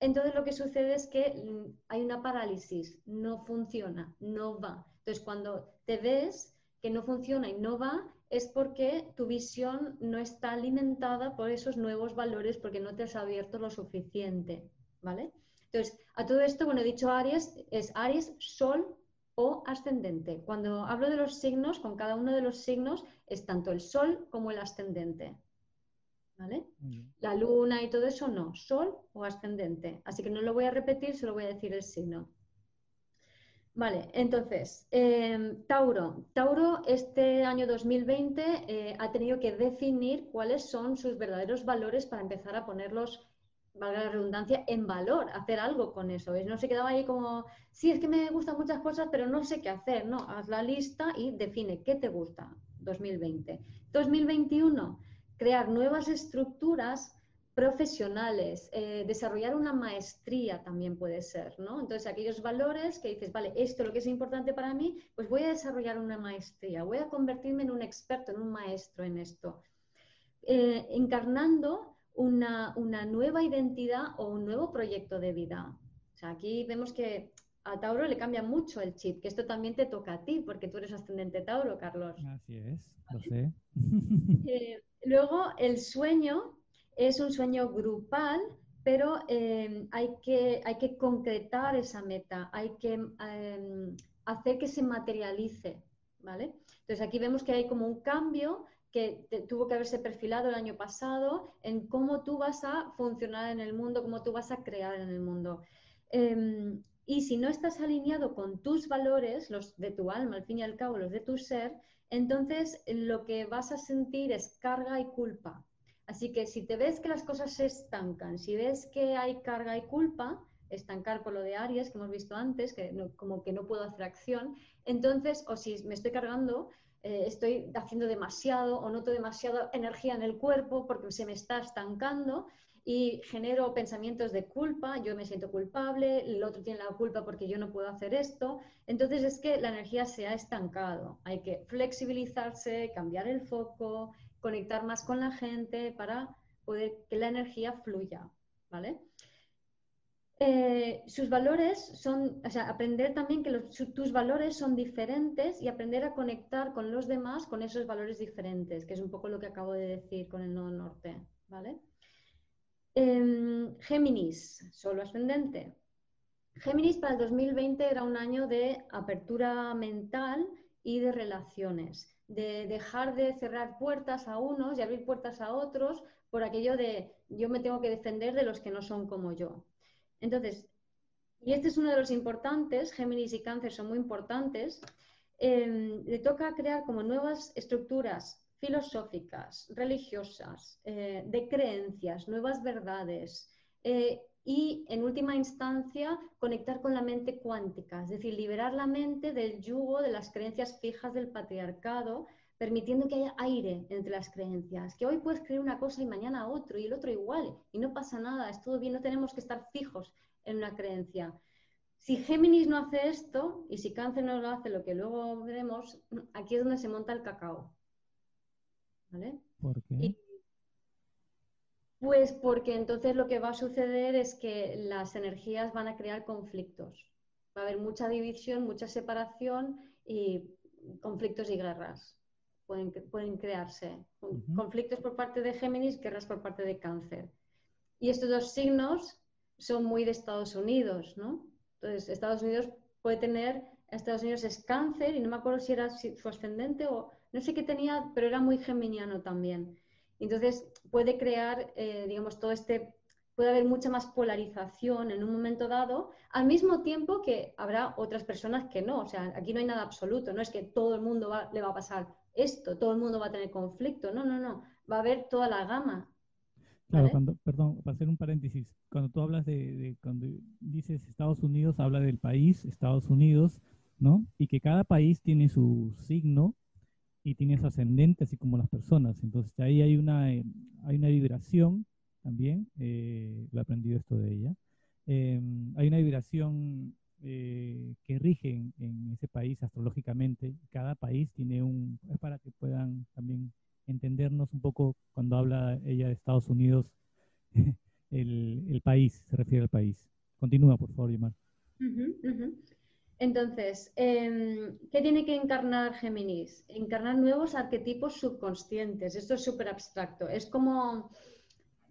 [SPEAKER 3] entonces lo que sucede es que mm, hay una parálisis, no funciona, no va. Entonces cuando te ves que no funciona y no va, es porque tu visión no está alimentada por esos nuevos valores, porque no te has abierto lo suficiente, ¿vale? Entonces, a todo esto, bueno, he dicho Aries, es Aries, Sol o ascendente. Cuando hablo de los signos, con cada uno de los signos es tanto el Sol como el ascendente. ¿Vale? La luna y todo eso no, Sol o ascendente. Así que no lo voy a repetir, solo voy a decir el signo. Vale, entonces, em, Tauro. Tauro este año 2020 eh, ha tenido que definir cuáles son sus verdaderos valores para empezar a ponerlos, valga la redundancia, en valor, hacer algo con eso. No se quedaba ahí como, sí, es que me gustan muchas cosas, pero no sé qué hacer. No, haz la lista y define qué te gusta 2020. 2021, crear nuevas estructuras profesionales, eh, desarrollar una maestría también puede ser, ¿no? Entonces, aquellos valores que dices, vale, esto es lo que es importante para mí, pues voy a desarrollar una maestría, voy a convertirme en un experto, en un maestro en esto, eh, encarnando una, una, nueva identidad o un nuevo proyecto de vida. O sea, aquí vemos que a Tauro le cambia mucho el chip, que esto también te toca a ti, porque tú eres ascendente Tauro, Carlos.
[SPEAKER 2] Así es, lo sé. [laughs]
[SPEAKER 3] Eh, luego, el sueño es un sueño grupal, pero em, hay, que, hay que concretar esa meta, hay que em, hacer que se materialice, ¿vale? Entonces aquí vemos que hay como un cambio que tuvo que haberse perfilado el año pasado en cómo tú vas a funcionar en el mundo, cómo tú vas a crear en el mundo. Em, y si no estás alineado con tus valores, los de tu alma, al fin y al cabo, los de tu ser, entonces lo que vas a sentir es carga y culpa. Así que si te ves que las cosas se estancan, si ves que hay carga y culpa, estancar por lo de Aries que hemos visto antes, que como que no puedo hacer acción, entonces, o si me estoy cargando, eh, estoy haciendo demasiado o noto demasiada energía en el cuerpo porque se me está estancando y genero pensamientos de culpa, yo me siento culpable, el otro tiene la culpa porque yo no puedo hacer esto, entonces es que la energía se ha estancado, hay que flexibilizarse, cambiar el foco, conectar más con la gente para poder que la energía fluya, ¿vale? Eh, sus valores son, o sea, aprender también que tus valores son diferentes y aprender a conectar con los demás con esos valores diferentes, que es un poco lo que acabo de decir con el nodo norte, ¿vale? Em, Géminis, solo ascendente. Géminis para el 2020 era un año de apertura mental y de relaciones de dejar de cerrar puertas a unos y abrir puertas a otros por aquello de yo me tengo que defender de los que no son como yo. Entonces, y este es uno de los importantes, Géminis y Cáncer son muy importantes, em, le toca crear como nuevas estructuras filosóficas, religiosas, eh, de creencias, nuevas verdades, eh, y en última instancia conectar con la mente cuántica, es decir, liberar la mente del yugo de las creencias fijas del patriarcado, permitiendo que haya aire entre las creencias, que hoy puedes creer una cosa y mañana otro y el otro igual y no pasa nada, es todo bien, no tenemos que estar fijos en una creencia. Si Géminis no hace esto y si Cáncer no lo hace, lo que luego veremos, aquí es donde se monta el cacao. ¿Vale?
[SPEAKER 2] ¿Por qué?
[SPEAKER 3] Pues porque entonces lo que va a suceder es que las energías van a crear conflictos. Va a haber mucha división, mucha separación y conflictos y guerras. Pueden, pueden crearse. Conflictos por parte de Géminis, guerras por parte de Cáncer. Y estos dos signos son muy de Estados Unidos, ¿no? Entonces, Estados Unidos puede tener, Estados Unidos es Cáncer y no me acuerdo si era su ascendente o no sé qué tenía, pero era muy geminiano también. Entonces puede crear, eh, digamos, todo este, puede haber mucha más polarización en un momento dado, al mismo tiempo que habrá otras personas que no. O sea, aquí no hay nada absoluto, no es que todo el mundo le va a pasar esto, todo el mundo va a tener conflicto, no, no, no, va a haber toda la gama.
[SPEAKER 2] Claro, cuando, perdón, para hacer un paréntesis, cuando tú hablas de, de, cuando dices Estados Unidos, habla del país, Estados Unidos, ¿no? Y que cada país tiene su signo y tienes ascendente, así como las personas. Entonces ahí hay una, eh, hay una vibración también, eh, lo he aprendido esto de ella. em, hay una vibración eh, que rige en, ese país astrológicamente. Cada país tiene un, es para que puedan también entendernos un poco cuando habla ella de Estados Unidos, [laughs] el, país, se refiere al país. Continúa, por favor, Yamar.
[SPEAKER 3] Entonces, em, ¿qué tiene que encarnar Géminis? Encarnar nuevos arquetipos subconscientes. Esto es súper abstracto. Es como,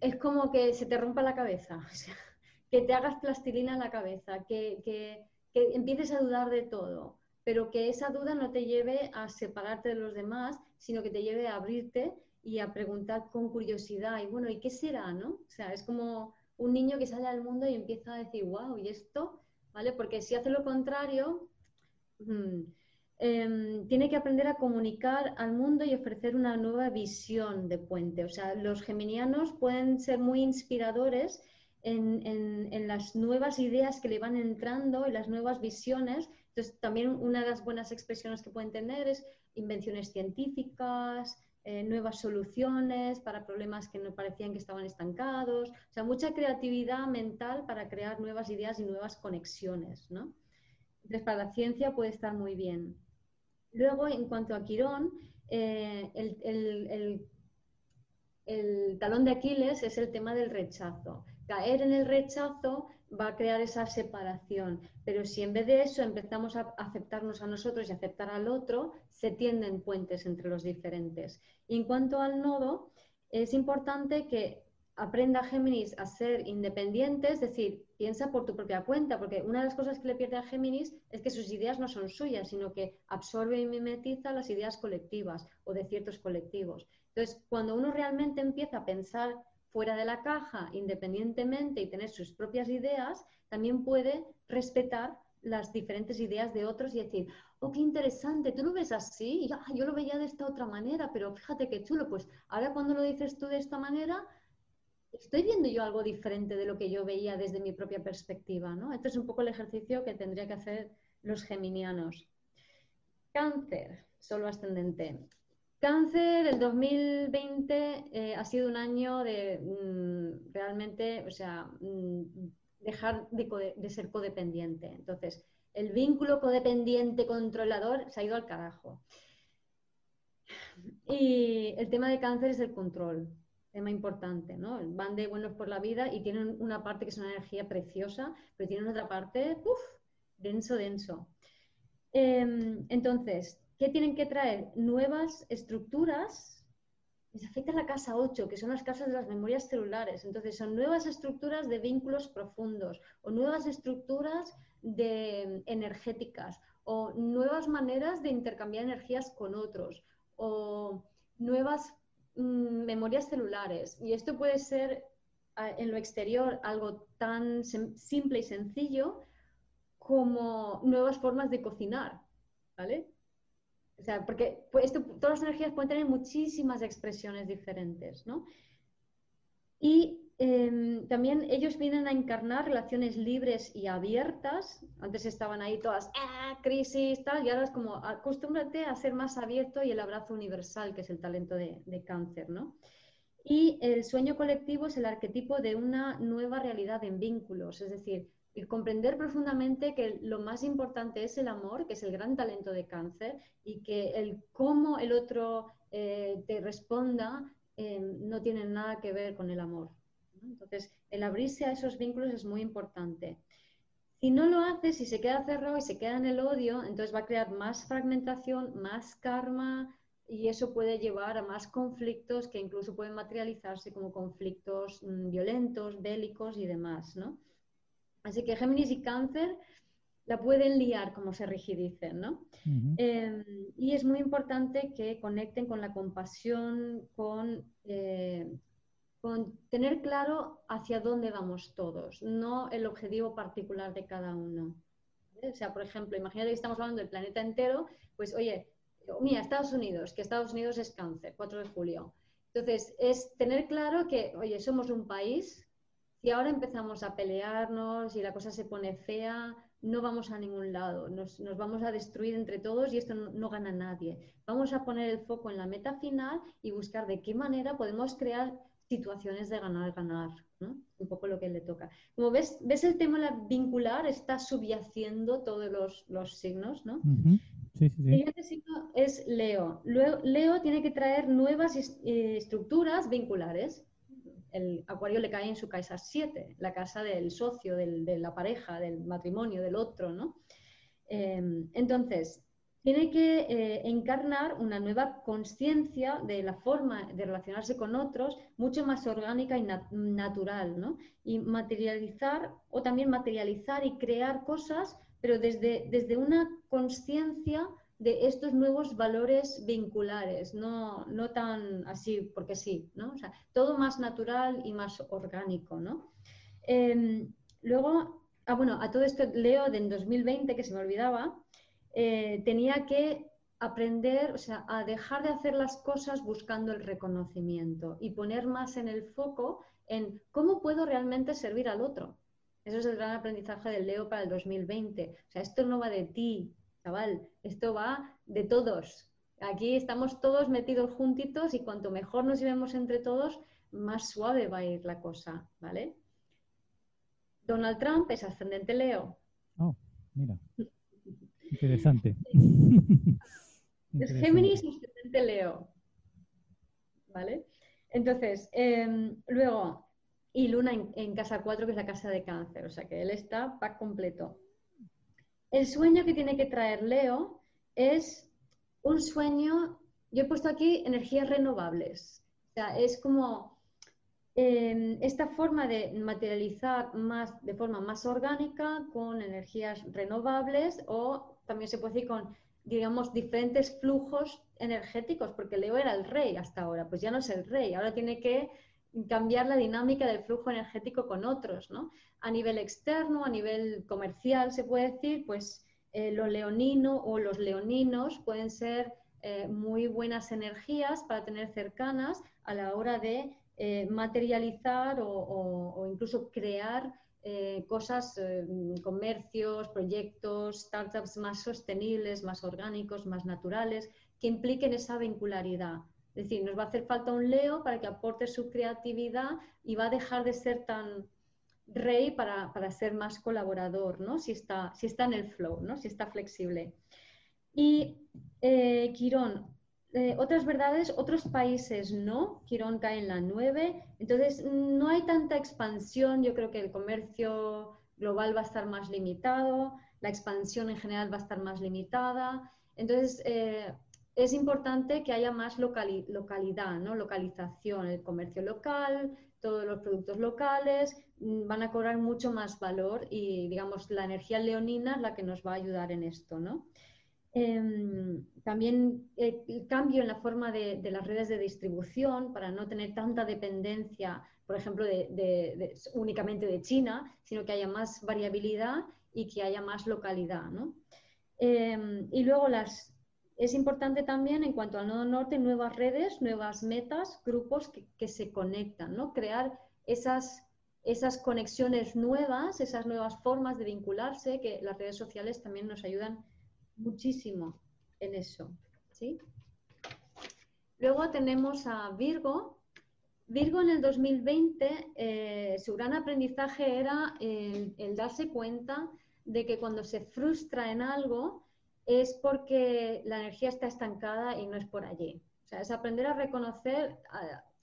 [SPEAKER 3] es como que se te rompa la cabeza. [laughs] que te hagas plastilina en la cabeza, que, empieces a dudar de todo, pero que esa duda no te lleve a separarte de los demás, sino que te lleve a abrirte y a preguntar con curiosidad, y bueno, ¿y qué será, no? O sea, es como un niño que sale al mundo y empieza a decir, wow, ¿y esto? ¿Vale? Porque si hace lo contrario, mm, em, tiene que aprender a comunicar al mundo y ofrecer una nueva visión de puente. O sea, los geminianos pueden ser muy inspiradores en, las nuevas ideas que le van entrando y las nuevas visiones. Entonces, también una de las buenas expresiones que pueden tener es invenciones científicas, eh, nuevas soluciones para problemas que no parecían que estaban estancados. O sea, mucha creatividad mental para crear nuevas ideas y nuevas conexiones, ¿no? Entonces, para la ciencia puede estar muy bien. Luego, en cuanto a Quirón, eh, el, el talón de Aquiles es el tema del rechazo caer en el rechazo va a crear esa separación. Pero si en vez de eso empezamos a aceptarnos a nosotros y aceptar al otro, se tienden puentes entre los diferentes. Y en cuanto al nodo, es importante que aprenda Géminis a ser independiente, es decir, piensa por tu propia cuenta, porque una de las cosas que le pierde a Géminis es que sus ideas no son suyas, sino que absorbe y mimetiza las ideas colectivas o de ciertos colectivos. Entonces, cuando uno realmente empieza a pensar fuera de la caja, independientemente y tener sus propias ideas, también puede respetar las diferentes ideas de otros y decir, oh, qué interesante, tú lo ves así, ah, yo lo veía de esta otra manera, pero fíjate qué chulo, pues ahora cuando lo dices tú de esta manera, estoy viendo yo algo diferente de lo que yo veía desde mi propia perspectiva, ¿no? Este es un poco el ejercicio que tendría que hacer los geminianos. Cáncer, solo ascendente. Cáncer, el 2020 eh, ha sido un año de mm, realmente, o sea, mm, dejar de, ser codependiente. Entonces, el vínculo codependiente controlador se ha ido al carajo. Y el tema de cáncer es el control, tema importante, ¿no? Van de buenos por la vida y tienen una parte que es una energía preciosa, pero tienen otra parte, uff, denso, denso. Em, entonces, ¿Qué tienen que traer? Nuevas estructuras. Les afecta la casa 8, que son las casas de las memorias celulares. Entonces, son nuevas estructuras de vínculos profundos o nuevas estructuras de energéticas o nuevas maneras de intercambiar energías con otros o nuevas mm, memorias celulares. Y esto puede ser en lo exterior algo tan simple y sencillo como nuevas formas de cocinar, ¿vale? O sea, porque pues, todas las energías pueden tener muchísimas expresiones diferentes, ¿no? Y em, también ellos vienen a encarnar relaciones libres y abiertas. Antes estaban ahí todas, ¡ah! crisis, tal, y ahora es como, acostúmbrate a ser más abierto y el abrazo universal, que es el talento de, de cáncer, ¿no? Y el sueño colectivo es el arquetipo de una nueva realidad en vínculos, es decir, y comprender profundamente que lo más importante es el amor, que es el gran talento de cáncer, y que el cómo el otro eh, te responda eh, no tiene nada que ver con el amor. Entonces, el abrirse a esos vínculos es muy importante. Si no lo hace, si se queda cerrado y se queda en el odio, entonces va a crear más fragmentación, más karma, y eso puede llevar a más conflictos que incluso pueden materializarse como conflictos mm, violentos, bélicos y demás, ¿no? Así que Géminis y Cáncer la pueden liar, como se rigidicen, ¿no? Em, y es muy importante que conecten con la compasión, con, eh, con tener claro hacia dónde vamos todos, no el objetivo particular de cada uno. O sea, por ejemplo, imagínate que estamos hablando del planeta entero, pues oye, mira, Estados Unidos, que Estados Unidos es cáncer, 4 de julio. Entonces, es tener claro que, oye, somos un país si ahora empezamos a pelearnos y la cosa se pone fea, no vamos a ningún lado, nos, vamos a destruir entre todos y esto no, gana nadie. Vamos a poner el foco en la meta final y buscar de qué manera podemos crear situaciones de ganar, ganar, ¿no? Un poco lo que le toca. Como ves, ves el tema vincular está subyaciendo todos los, signos, ¿no? El siguiente signo es Leo. Leo. tiene que traer nuevas eh, estructuras vinculares. El acuario le cae en su casa 7, la casa del socio, de la pareja, del matrimonio, del otro, ¿no? Em, entonces, tiene que eh, encarnar una nueva conciencia de la forma de relacionarse con otros, mucho más orgánica y natural, ¿no? Y materializar, o también materializar y crear cosas, pero desde, desde una conciencia de estos nuevos valores vinculares, no, no tan así porque sí, ¿no? Todo más natural y más orgánico, ¿no? Em, luego, ah, bueno, a todo esto leo de en 2020, que se me olvidaba, eh, tenía que aprender, o sea, a dejar de hacer las cosas buscando el reconocimiento y poner más en el foco en cómo puedo realmente servir al otro. Eso es el gran aprendizaje del Leo para el 2020. O sea, esto no va de ti, chaval, esto va de todos. Aquí estamos todos metidos juntitos y cuanto mejor nos llevemos entre todos, más suave va a ir la cosa, ¿vale? Donald Trump es ascendente Leo.
[SPEAKER 2] Oh, mira. [laughs] Interesante.
[SPEAKER 3] Es [laughs] Géminis ascendente Leo. ¿Vale? Entonces, em, luego, y Luna en, casa 4, que es la casa de cáncer, o sea que él está pack completo. El sueño que tiene que traer Leo es un sueño, yo he puesto aquí energías renovables. O sea, es como em, esta forma de materializar más, de forma más orgánica con energías renovables o también se puede decir con, digamos, diferentes flujos energéticos, porque Leo era el rey hasta ahora, pues ya no es el rey, ahora tiene que cambiar la dinámica del flujo energético con otros, ¿no? A nivel externo, a nivel comercial, se puede decir, pues eh, lo leonino o los leoninos pueden ser eh, muy buenas energías para tener cercanas a la hora de eh, materializar o, incluso crear eh, cosas, comercios, proyectos, startups más sostenibles, más orgánicos, más naturales, que impliquen esa vincularidad. Es decir, nos va a hacer falta un Leo para que aporte su creatividad y va a dejar de ser tan rey para, ser más colaborador, ¿no? Si está, si está en el flow, ¿no? Si está flexible. Y eh, Quirón, eh, otras verdades, otros países no. Quirón cae en la 9. Entonces, no hay tanta expansión. Yo creo que el comercio global va a estar más limitado, la expansión en general va a estar más limitada. Entonces, eh, es importante que haya más localidad, ¿no? localización, el comercio local, todos los productos locales mm, van a cobrar mucho más valor y, digamos, la energía leonina es la que nos va a ayudar en esto, ¿no? Em, también eh, el cambio en la forma de, las redes de distribución para no tener tanta dependencia, por ejemplo, únicamente de China, sino que haya más variabilidad y que haya más localidad. Em, y luego las, es importante también en cuanto al nodo norte nuevas redes, nuevas metas, grupos que, se conectan, ¿no? crear esas, esas conexiones nuevas, esas nuevas formas de vincularse que las redes sociales también nos ayudan muchísimo en eso. ¿sí? Luego tenemos a Virgo. Virgo en el 2020, eh, su gran aprendizaje era el, darse cuenta de que cuando se frustra en algo es porque la energía está estancada y no es por allí. O sea, es aprender a reconocer,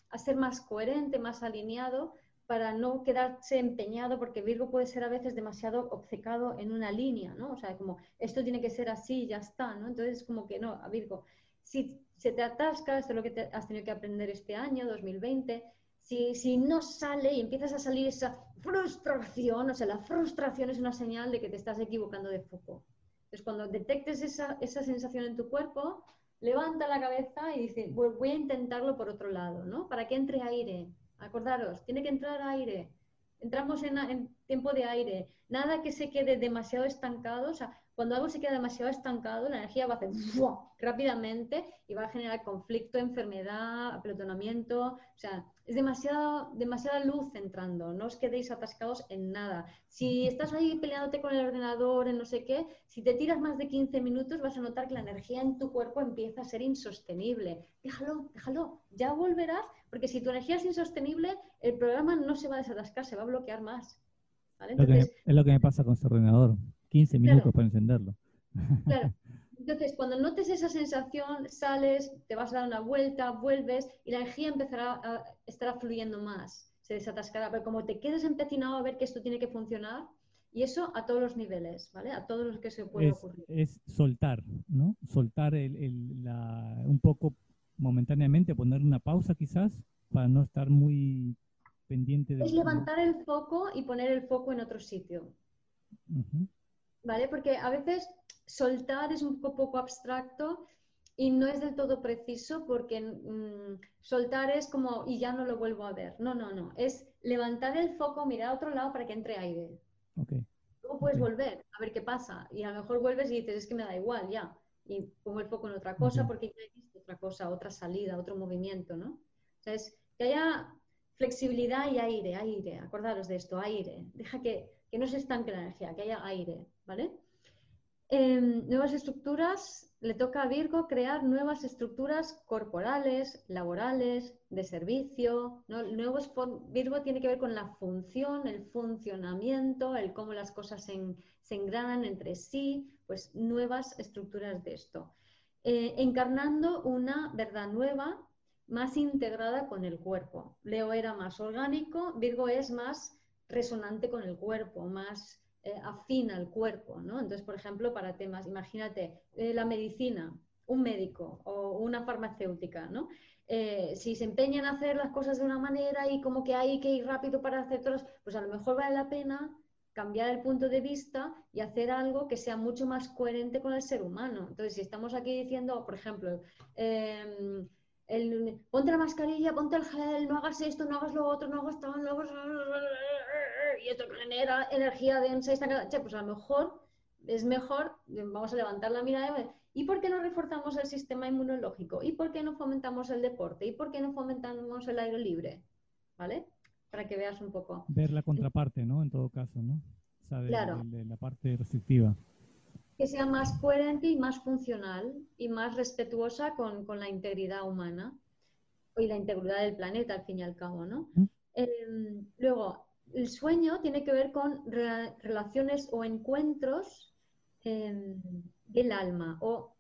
[SPEAKER 3] a ser más coherente, más alineado para no quedarse empeñado, porque Virgo puede ser a veces demasiado obcecado en una línea, ¿no? O sea, como esto tiene que ser así y ya está, ¿no? Entonces, como que no, a Virgo, si se te atasca, esto es lo que has tenido que aprender este año, 2020, si, si no sale y empiezas a salir esa frustración, o sea, la frustración es una señal de que te estás equivocando de foco. Entonces, cuando detectes esa, esa sensación en tu cuerpo, levanta la cabeza y dice, voy a intentarlo por otro lado, ¿no? Para que entre aire, Acordaros, tiene que entrar aire. Entramos en, tiempo de aire. Nada que se quede demasiado estancado. O sea, cuando algo se queda demasiado estancado, la energía va a hacer rápidamente y va a generar conflicto, enfermedad, apelotonamiento. O sea, es demasiada luz entrando, no os quedéis atascados en nada. Si estás ahí peleándote con el ordenador, en no sé qué, si te tiras más de 15 minutos vas a notar que la energía en tu cuerpo empieza a ser insostenible. Déjalo, déjalo, ya volverás, porque si tu energía es insostenible, el programa no se va a desatascar, se va a bloquear más.
[SPEAKER 2] es lo que me pasa con este ordenador, 15 minutos para encenderlo.
[SPEAKER 3] Claro. Entonces, cuando notes esa sensación, sales, te vas a dar una vuelta, vuelves y la energía empezará a estar fluyendo más, se desatascará. Pero como te quedes empecinado a ver que esto tiene que funcionar, y eso a todos los niveles, ¿vale? A todos los que se puede ocurrir.
[SPEAKER 2] Es soltar, ¿no? Soltar el, la, un poco momentáneamente, poner una pausa quizás para no estar muy pendiente de...
[SPEAKER 3] Es levantar el foco y poner el foco en otro sitio. ¿Vale? Porque a veces soltar es un poco, abstracto y no es del todo preciso porque mm, soltar es como y ya no lo vuelvo a ver. No, no, no. Es levantar el foco, mirar a otro lado para que entre aire. Luego puedes volver a ver qué pasa y a lo mejor vuelves y dices es que me da igual ya y pongo el foco en otra cosa porque ya he visto otra cosa, otra salida, otro movimiento, ¿no? O sea, es que haya flexibilidad y aire, aire. Acordaros de esto, aire. Deja que, que no se estanque la energía, que haya aire, ¿vale? Nuevas estructuras, le toca a Virgo crear nuevas estructuras corporales, laborales, de servicio. Nuevos Virgo tiene que ver con la función, el funcionamiento, el cómo las cosas se, engranan entre sí, pues nuevas estructuras de esto. Eh, encarnando una verdad nueva, más integrada con el cuerpo. Leo era más orgánico, Virgo es más resonante con el cuerpo, más eh, afina al cuerpo, ¿no? Entonces, por ejemplo, para temas, imagínate, eh, la medicina, un médico o una farmacéutica, ¿no? Eh, si se empeñan a hacer las cosas de una manera y como que hay que ir rápido para hacer todas, pues a lo mejor vale la pena cambiar el punto de vista y hacer algo que sea mucho más coherente con el ser humano. Entonces, si estamos aquí diciendo, por ejemplo, em, el, ponte la mascarilla, ponte el gel, no hagas esto, no hagas lo otro, no hagas esto, no hagas y esto genera energía densa, esta, pues a lo mejor es mejor, vamos a levantar la mirada y ¿y por qué no reforzamos el sistema inmunológico? ¿Y por qué no fomentamos el deporte? ¿Y por qué no fomentamos el aire libre? ¿Vale? Para que veas un poco.
[SPEAKER 2] Ver la contraparte, ¿no? En todo caso, ¿no? O sea, de, la parte restrictiva.
[SPEAKER 3] Que sea más coherente y más funcional y más respetuosa con, con la integridad humana y la integridad del planeta, al fin y al cabo, ¿no? Em, luego, el sueño tiene que ver con relaciones o encuentros em, del alma. O,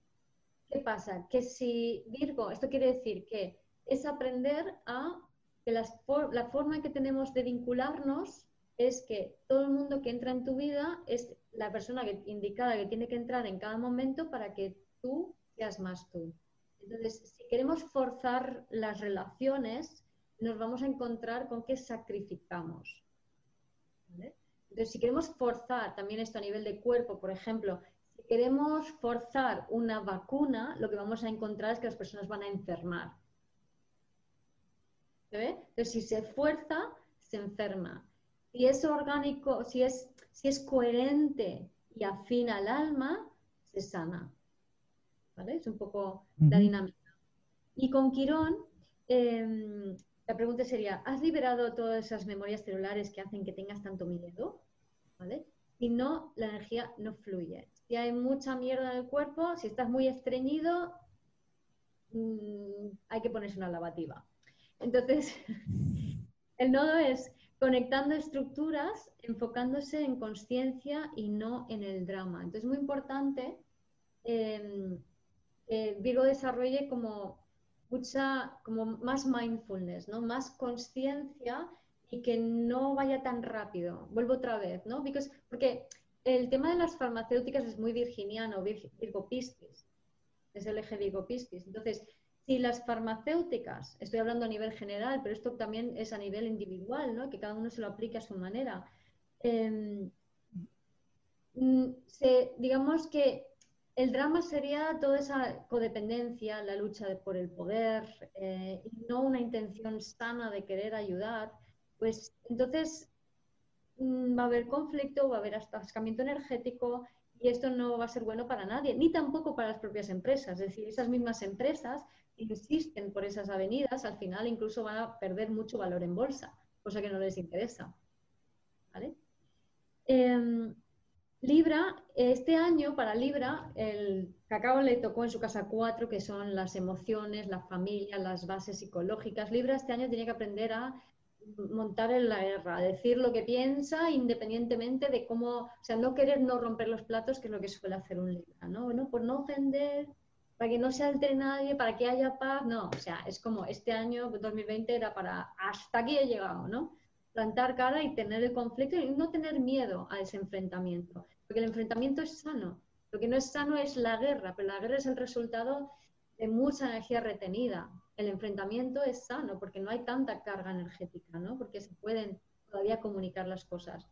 [SPEAKER 3] ¿qué pasa? Que si Virgo, esto quiere decir que es aprender a que la forma que tenemos de vincularnos es que todo el mundo que entra en tu vida es la persona indicada que tiene que entrar en cada momento para que tú seas más tú. Entonces, si queremos forzar las relaciones, nos vamos a encontrar con que sacrificamos. Entonces, si queremos forzar también esto a nivel de cuerpo, por ejemplo, si queremos forzar una vacuna, lo que vamos a encontrar es que las personas van a enfermar. ¿Se ve? Entonces, si se fuerza, se enferma. Si es orgánico, si es, si es coherente y afina al alma, se sana. ¿Vale? Es un poco la dinámica. Y con Quirón, em, la pregunta sería, ¿has liberado todas esas memorias celulares que hacen que tengas tanto miedo? ¿Vale? Si no, la energía no fluye. Si hay mucha mierda en el cuerpo, si estás muy estreñido, mm, hay que ponerse una lavativa. Entonces, [laughs] el nodo es conectando estructuras, enfocándose en conciencia y no en el drama. Entonces, es muy importante em, que Virgo desarrolle como mucha, como más mindfulness, ¿no? Más conciencia y que no vaya tan rápido. Vuelvo otra vez, ¿no? porque el tema de las farmacéuticas es muy virginiano, Virgo Piscis. Es el eje Virgo Piscis. Entonces, si las farmacéuticas, estoy hablando a nivel general, pero esto también es a nivel individual, ¿no? Que cada uno se lo aplique a su manera. Em, mm, digamos que el drama sería toda esa codependencia, la lucha por el poder eh, y no una intención sana de querer ayudar, pues entonces mm, va a haber conflicto, va a haber atascamiento energético y esto no va a ser bueno para nadie, ni tampoco para las propias empresas. Es decir, esas mismas empresas insisten por esas avenidas, al final incluso van a perder mucho valor en bolsa, cosa que no les interesa. ¿Vale? Em, Libra, este año para Libra, el cacao le tocó en su casa cuatro, que son las emociones, la familia, las bases psicológicas. Libra este año tiene que aprender a montar en la guerra, a decir lo que piensa independientemente de cómo, o sea, no querer no romper los platos, que es lo que suele hacer un Libra, ¿no? ¿No? Por no ofender, para que no se altere nadie, para que haya paz, no, o sea, es como este año 2020 era para hasta aquí he llegado, ¿no? Plantar cara y tener el conflicto y no tener miedo a ese enfrentamiento. Porque el enfrentamiento es sano. Lo que no es sano es la guerra, pero la guerra es el resultado de mucha energía retenida. El enfrentamiento es sano porque no hay tanta carga energética, ¿no? Porque se pueden todavía comunicar las cosas.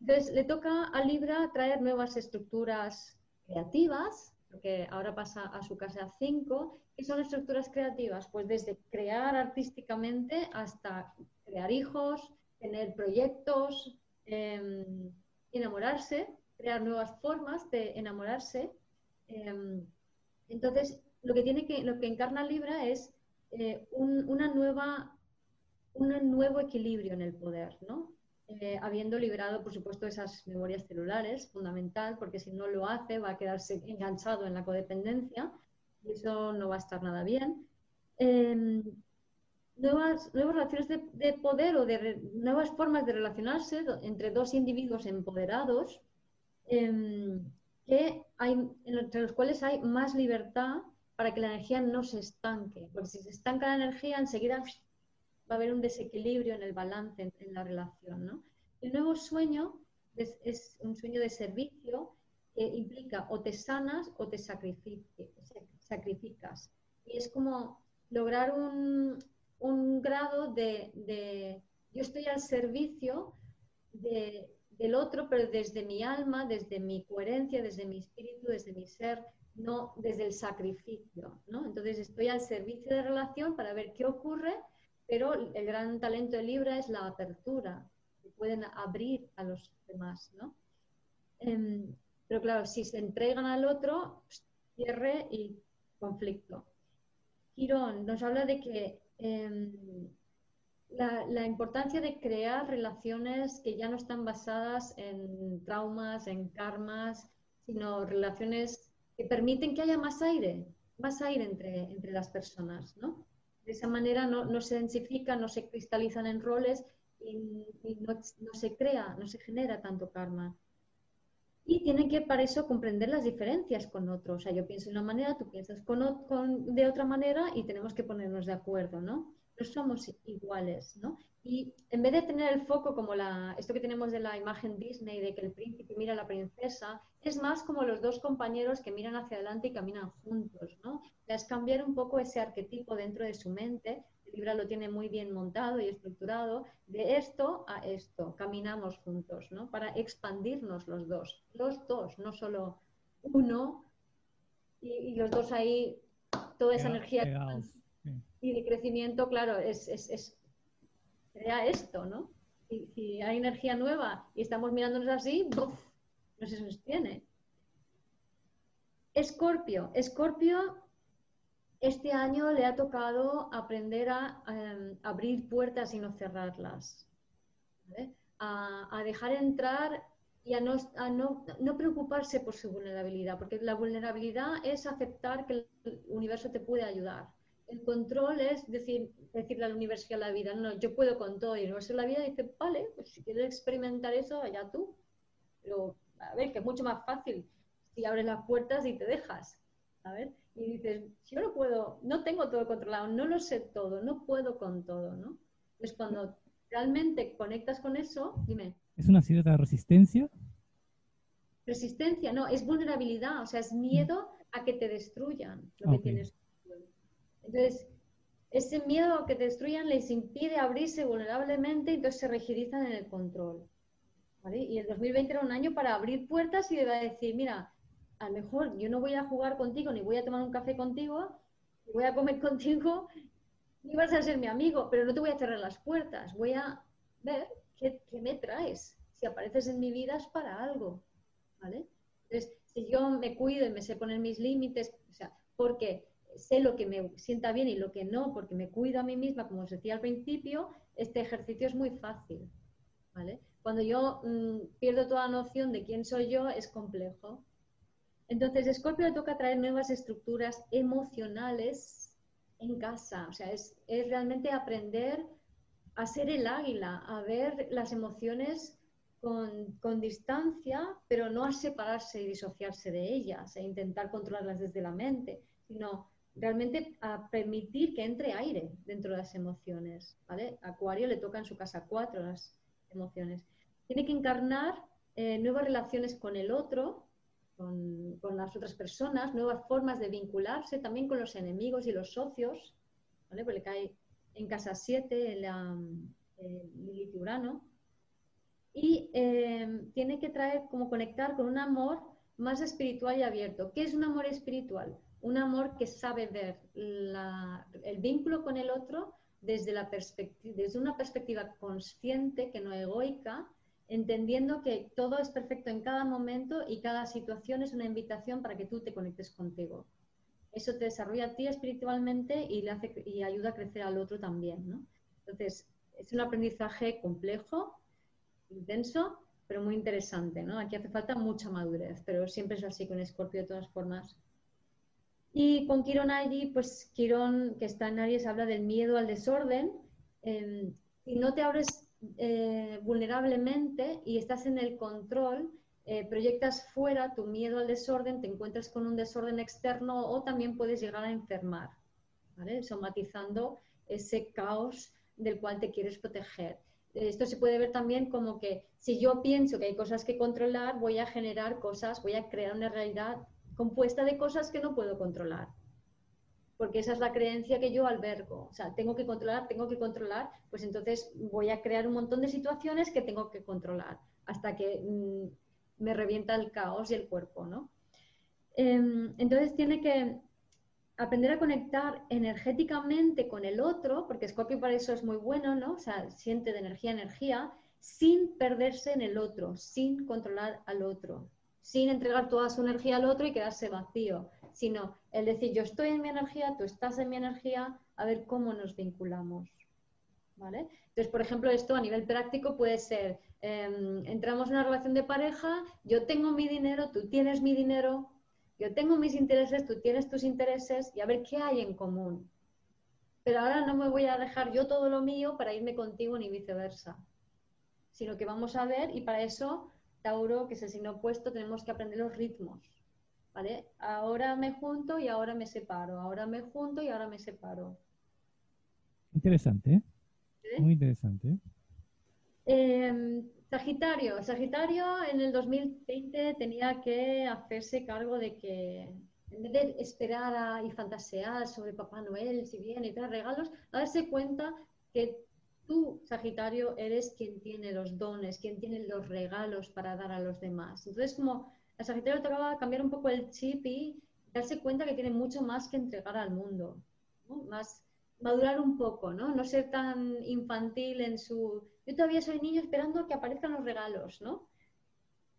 [SPEAKER 3] Entonces, le toca a Libra traer nuevas estructuras creativas, porque ahora pasa a su casa 5. ¿Qué son estructuras creativas? Pues desde crear artísticamente hasta crear hijos, tener proyectos, em, enamorarse, crear nuevas formas de enamorarse. Em, entonces, lo que, tiene que, lo que encarna Libra es eh, un, una nueva, un nuevo equilibrio en el poder, ¿no? Eh, habiendo liberado, por supuesto, esas memorias celulares, fundamental, porque si no lo hace va a quedarse enganchado en la codependencia y eso no va a estar nada bien. Em, nuevas, nuevas relaciones de, poder o de nuevas formas de relacionarse entre dos individuos empoderados em, que hay, entre los cuales hay más libertad para que la energía no se estanque. Porque si se estanca la energía, enseguida va a haber un desequilibrio en el balance en, la relación. ¿no? El nuevo sueño es, es, un sueño de servicio que implica o te sanas o te sacrificas. Y es como lograr un, un grado de, yo estoy al servicio del otro, pero desde mi alma, desde mi coherencia, desde mi espíritu, desde mi ser, no desde el sacrificio, ¿no? Entonces estoy al servicio de relación para ver qué ocurre, pero el gran talento de Libra es la apertura, que pueden abrir a los demás, ¿no? Em, pero claro, si se entregan al otro, cierre y conflicto. Quirón nos habla de que Em, la, importancia de crear relaciones que ya no están basadas en traumas, en karmas, sino relaciones que permiten que haya más aire, más aire entre, entre las personas, ¿no? De esa manera no, se densifican, no se cristalizan en roles y, no, se crea, no se genera tanto karma. Y tienen que para eso comprender las diferencias con otros. O sea, yo pienso de una manera, tú piensas de otra manera y tenemos que ponernos de acuerdo, ¿no? No somos iguales, ¿no? Y en vez de tener el foco como la, esto que tenemos de la imagen Disney, de que el príncipe mira a la princesa, es más como los dos compañeros que miran hacia adelante y caminan juntos, ¿no? Es cambiar un poco ese arquetipo dentro de su mente Libra lo tiene muy bien montado y estructurado, de esto a esto, caminamos juntos, ¿no? Para expandirnos los dos, los dos, no solo uno, y, los dos ahí, toda esa energía y de crecimiento, claro, es, es, es crea esto, ¿no? Y si hay energía nueva y estamos mirándonos así, ¡buf! no se sostiene. Escorpio. Escorpio este año le ha tocado aprender a, em, abrir puertas y no cerrarlas, a, dejar entrar y a, no, preocuparse por su vulnerabilidad, porque la vulnerabilidad es aceptar que el universo te puede ayudar. El control es decir, decirle al universo y a la vida, no, yo puedo con todo. Y el universo la vida dice, vale, pues si quieres experimentar eso, allá tú. Pero, a ver, que es mucho más fácil si abres las puertas y te dejas. A ver, y dices, yo no puedo, no tengo todo controlado, no lo sé todo, no puedo con todo, ¿no? Es cuando realmente conectas con eso, dime.
[SPEAKER 2] ¿Es una cierta resistencia?
[SPEAKER 3] Resistencia, no, es vulnerabilidad, o sea, es miedo a que te destruyan lo que tienes. Entonces, ese miedo a que te destruyan les impide abrirse vulnerablemente y entonces se rigidizan en el control. ¿vale? Y el 2020 era un año para abrir puertas y de decir, mira, a lo mejor yo no voy a jugar contigo, ni voy a tomar un café contigo, ni voy a comer [laughs] contigo, ni vas a ser mi amigo, pero no te voy a cerrar las puertas. Voy a ver qué, me traes. Si apareces en mi vida es para algo, ¿vale? Entonces, si yo me cuido y me sé poner mis límites, o sea, porque sé lo que me sienta bien y lo que no, porque me cuido a mí misma, como os decía al principio, este ejercicio es muy fácil. ¿vale? Cuando yo mm, pierdo toda noción de quién soy yo, es complejo. Entonces, Scorpio le toca traer nuevas estructuras emocionales en casa. O sea, es, es realmente aprender a ser el águila, a ver las emociones con, con, distancia, pero no a separarse y disociarse de ellas e intentar controlarlas desde la mente, sino realmente a permitir que entre aire dentro de las emociones. ¿vale? Acuario le toca en su casa cuatro las emociones. Tiene que encarnar eh, nuevas relaciones con el otro, con, las otras personas, nuevas formas de vincularse también con los enemigos y los socios, ¿vale? porque cae en casa 7 el, el Urano. Y eh, tiene que traer como conectar con un amor más espiritual y abierto. ¿Qué es un amor espiritual? Un amor que sabe ver la, el vínculo con el otro desde, la desde una perspectiva consciente, que no egoica, entendiendo que todo es perfecto en cada momento y cada situación es una invitación para que tú te conectes contigo. Eso te desarrolla a ti espiritualmente y, le hace, y ayuda a crecer al otro también. ¿no? Entonces, es un aprendizaje complejo, intenso, pero muy interesante. ¿no? Aquí hace falta mucha madurez, pero siempre es así con Scorpio de todas formas. Y con Quirón allí, pues Quirón, que está en Aries, habla del miedo al desorden. Eh, si no te abres eh, vulnerablemente y estás en el control, eh, proyectas fuera tu miedo al desorden, te encuentras con un desorden externo o también puedes llegar a enfermar, somatizando ese caos del cual te quieres proteger. Esto se puede ver también como que si yo pienso que hay cosas que controlar, voy a generar cosas, voy a crear una realidad compuesta de cosas que no puedo controlar. Porque esa es la creencia que yo albergo. O sea, tengo que controlar, tengo que controlar, pues entonces voy a crear un montón de situaciones que tengo que controlar hasta que mm, me revienta el caos y el cuerpo, ¿no? Em, entonces tiene que aprender a conectar energéticamente con el otro, porque Scorpio para eso es muy bueno, ¿no? O sea, siente de energía a energía, sin perderse en el otro, sin controlar al otro sin entregar toda su energía al otro y quedarse vacío, sino el decir yo estoy en mi energía, tú estás en mi energía, a ver cómo nos vinculamos. ¿Vale? Entonces, por ejemplo, esto a nivel práctico puede ser, em, entramos en una relación de pareja, yo tengo mi dinero, tú tienes mi dinero, yo tengo mis intereses, tú tienes tus intereses y a ver qué hay en común. Pero ahora no me voy a dejar yo todo lo mío para irme contigo ni viceversa, sino que vamos a ver y para eso Tauro, que es el signo opuesto, tenemos que aprender los ritmos. ¿Vale? Ahora me junto y ahora me separo. Ahora me junto y ahora me separo.
[SPEAKER 2] Interesante, ¿eh? Muy interesante.
[SPEAKER 3] Em, Sagitario. Sagitario en el 2020 tenía que hacerse cargo de que en vez de esperar y fantasear sobre Papá Noel, si viene y trae regalos, darse cuenta que tú, Sagitario, eres quien tiene los dones, quien tiene los regalos para dar a los demás. Entonces, como a Sagitario tocaba cambiar un poco el chip y darse cuenta que tiene mucho más que entregar al mundo, más madurar un poco, ¿no? No ser tan infantil en su... Yo todavía soy niño esperando que aparezcan los regalos, ¿no?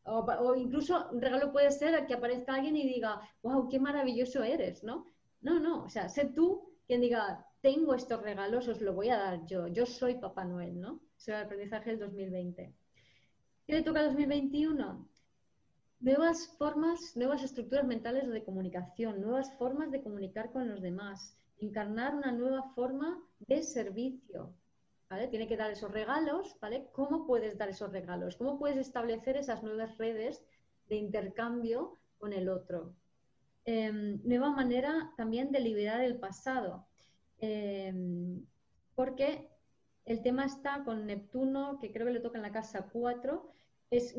[SPEAKER 3] O, incluso un regalo puede ser que aparezca alguien y diga, wow, qué maravilloso eres, ¿no? No, no, o sea, sé tú quien diga, tengo estos regalos, os lo voy a dar yo. Yo soy Papá Noel, ¿no? Ese es el aprendizaje del 2020. ¿Qué le toca 2021? Nuevas formas, nuevas estructuras mentales de comunicación, nuevas formas de comunicar con los demás, encarnar una nueva forma de servicio. ¿vale? Tiene que dar esos regalos, ¿vale? ¿Cómo puedes dar esos regalos? ¿Cómo puedes establecer esas nuevas redes de intercambio con el otro? Em, nueva manera también de liberar el pasado. Em, porque el tema está con Neptuno, que creo que le toca en la casa 4, es,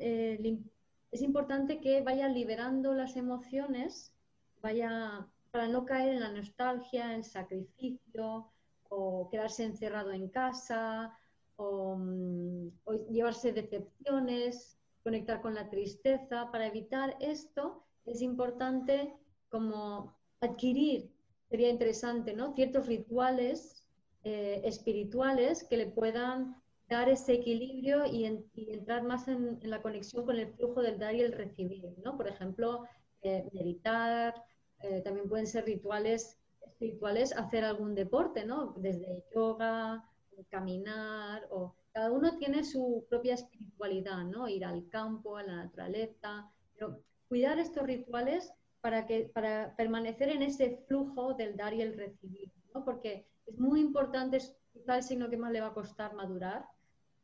[SPEAKER 3] eh, es importante que vaya liberando las emociones, vaya para no caer en la nostalgia, en sacrificio, o quedarse encerrado en casa, o, mm, llevarse decepciones, conectar con la tristeza. Para evitar esto es importante como adquirir sería interesante, ¿no? Ciertos rituales eh, espirituales que le puedan dar ese equilibrio y, entrar más en, la conexión con el flujo del dar y el recibir, ¿no? Por ejemplo, eh, meditar, eh, también pueden ser rituales espirituales, hacer algún deporte, ¿no? Desde yoga, caminar, o cada uno tiene su propia espiritualidad, ¿no? Ir al campo, a la naturaleza, pero cuidar estos rituales para, que, para permanecer en ese flujo del dar y el recibir, ¿no? Porque es muy importante, es quizá el signo que más le va a costar madurar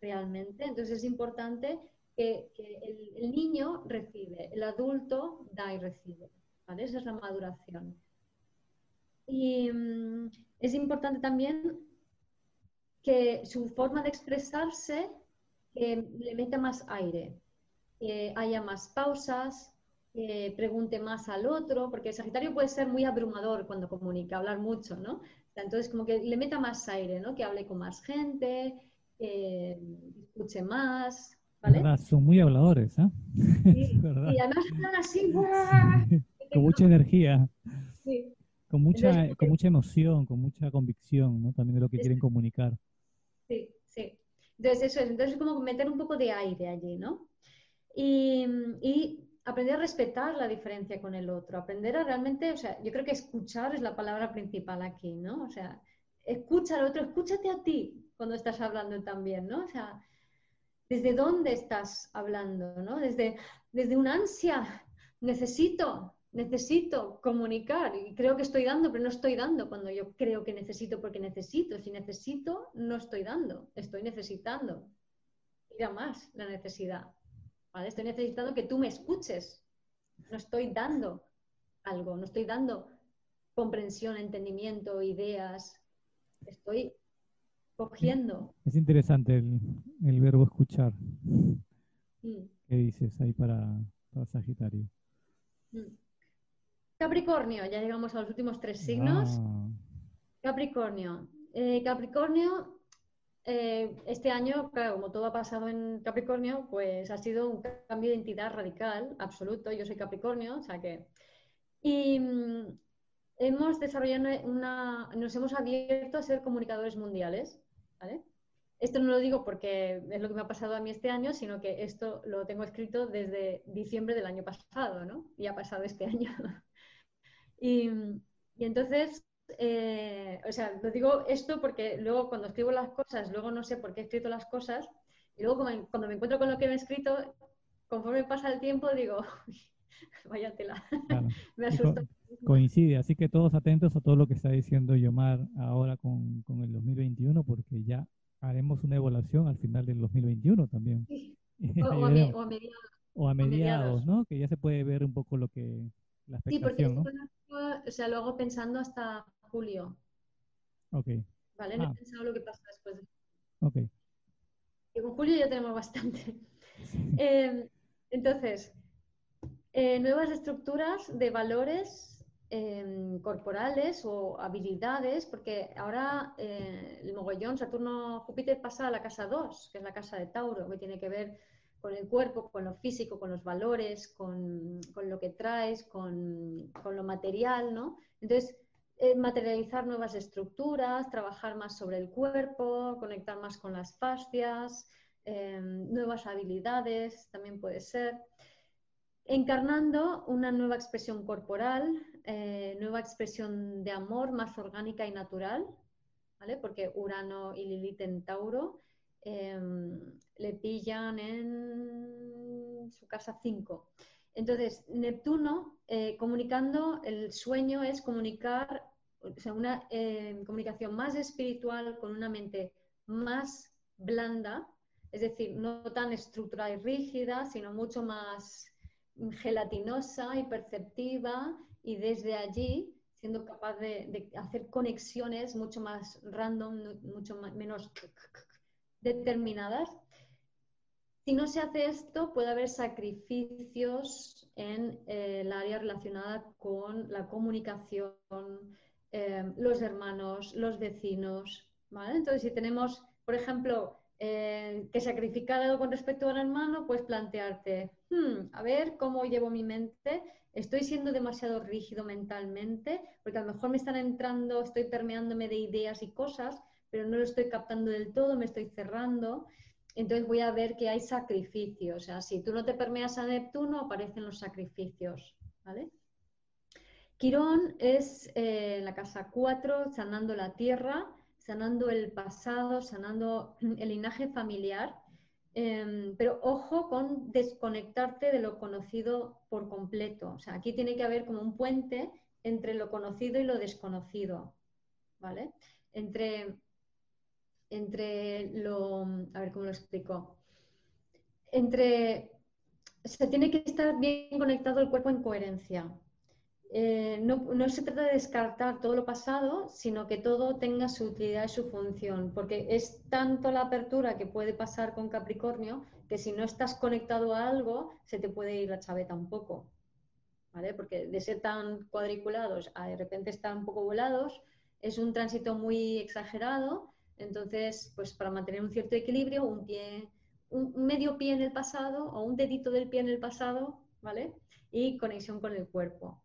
[SPEAKER 3] realmente, entonces es importante que, el, niño recibe, el adulto da y recibe, ¿vale? Esa es la maduración. Y mm, es importante también que su forma de expresarse le meta más aire, que haya más pausas, que pregunte más al otro, porque el Sagitario puede ser muy abrumador cuando comunica, hablar mucho, ¿no? Entonces, como que le meta más aire, ¿no? Que hable con más gente, que escuche más, ¿vale?
[SPEAKER 2] Son muy habladores, ¿eh? [laughs]
[SPEAKER 3] Sí, y además están así,
[SPEAKER 2] con mucha energía. Sí. Con mucha, con mucha emoción, con mucha convicción, ¿no? También de lo que quieren comunicar.
[SPEAKER 3] Sí, sí. Entonces, eso es. Entonces, como meter un poco de aire allí, ¿no? Y, y, aprender a respetar la diferencia con el otro, aprender a realmente, o sea, yo creo que escuchar es la palabra principal aquí, ¿no? O sea, escucha al otro, escúchate a ti cuando estás hablando también, ¿no? O sea, ¿desde dónde estás hablando, ¿no? Desde, desde una ansia, necesito, necesito comunicar y creo que estoy dando, pero no estoy dando cuando yo creo que necesito porque necesito. Si necesito, no estoy dando, estoy necesitando. Mira más la necesidad. ¿vale? Estoy necesitando que tú me escuches. No estoy dando algo, no estoy dando comprensión, entendimiento, ideas. Estoy cogiendo.
[SPEAKER 2] Es interesante el, verbo escuchar. ¿Qué dices ahí para, para Sagitario?
[SPEAKER 3] Mm. Capricornio, ya llegamos a los últimos tres signos. Ah. Capricornio. Eh, Capricornio, eh, este año, claro, como todo ha pasado en Capricornio, pues ha sido un cambio de identidad radical, absoluto. Yo soy Capricornio, o sea que. Y mm, hemos desarrollado una. Nos hemos abierto a ser comunicadores mundiales, ¿vale? Esto no lo digo porque es lo que me ha pasado a mí este año, sino que esto lo tengo escrito desde diciembre del año pasado, ¿no? Y ha pasado este [laughs] año. Y, entonces, eh, o sea, lo digo esto porque luego cuando escribo las cosas, luego no sé por qué he escrito las cosas, y luego cuando me encuentro con lo que me he escrito, conforme pasa el tiempo, digo, [laughs] [laughs] vaya tela, [laughs] me asusta.
[SPEAKER 2] coincide, así que todos atentos a todo lo que está diciendo Yomar ahora con, con el 2021, porque ya haremos una evaluación al final del 2021 también. [laughs]
[SPEAKER 3] O, a, mediados.
[SPEAKER 2] O a mediados, ¿no? Que ya se puede ver un poco lo que la
[SPEAKER 3] Sí, porque o sea, lo hago pensando hasta julio.
[SPEAKER 2] Ok.
[SPEAKER 3] ¿Vale? No he ah. pensado lo que pasa después.
[SPEAKER 2] Ok.
[SPEAKER 3] Y con julio ya tenemos bastante. Em, entonces, eh, nuevas estructuras de valores em, corporales o habilidades, porque ahora eh, el mogollón Saturno-Júpiter pasa a la casa 2, que es la casa de Tauro, que tiene que ver con el cuerpo, con lo físico, con los valores, con, lo que traes, con, lo material, ¿no? Entonces, eh, materializar nuevas estructuras, trabajar más sobre el cuerpo, conectar más con las fascias, em, nuevas habilidades, también puede ser. Encarnando una nueva expresión corporal, eh, nueva expresión de amor más orgánica y natural, ¿vale? Porque Urano y Lilith en Tauro Em, le pillan en su casa 5. Entonces, Neptuno, eh, comunicando, el sueño es comunicar, una em, comunicación más espiritual con una mente más blanda, es decir, no tan estructurada y rígida, sino mucho más gelatinosa y perceptiva, y desde allí siendo capaz de, hacer conexiones mucho más random, mucho menos determinadas. Si no se hace esto, puede haber sacrificios en eh, el área relacionada con la comunicación, eh, los hermanos, los vecinos. Entonces, si tenemos, por ejemplo, eh, que sacrificar algo con respecto al hermano, pues plantearte, hmm, a ver cómo llevo mi mente, estoy siendo demasiado rígido mentalmente, porque a lo mejor me están entrando, estoy permeándome de ideas y cosas pero no lo estoy captando del todo, me estoy cerrando. Entonces voy a ver que hay sacrificios. O sea, si tú no te permeas a Neptuno, aparecen los sacrificios. ¿vale? Quirón es eh, la casa 4, sanando la tierra, sanando el pasado, sanando [clears throat] el linaje familiar. Em, pero ojo con desconectarte de lo conocido por completo. O sea, aquí tiene que haber como un puente entre lo conocido y lo desconocido. ¿Vale? Entre, entre lo. A ver cómo lo explico. Entre. Se tiene que estar bien conectado el cuerpo en coherencia. Eh, no, se trata de descartar todo lo pasado, sino que todo tenga su utilidad y su función, porque es tanto la apertura que puede pasar con Capricornio que si no estás conectado a algo, se te puede ir la chaveta un poco, ¿vale? Porque de ser tan cuadriculados a de repente estar un poco volados, es un tránsito muy exagerado, entonces, pues para mantener un cierto equilibrio, un pie, un medio pie en el pasado o un dedito del pie en el pasado, ¿vale? Y conexión con el cuerpo.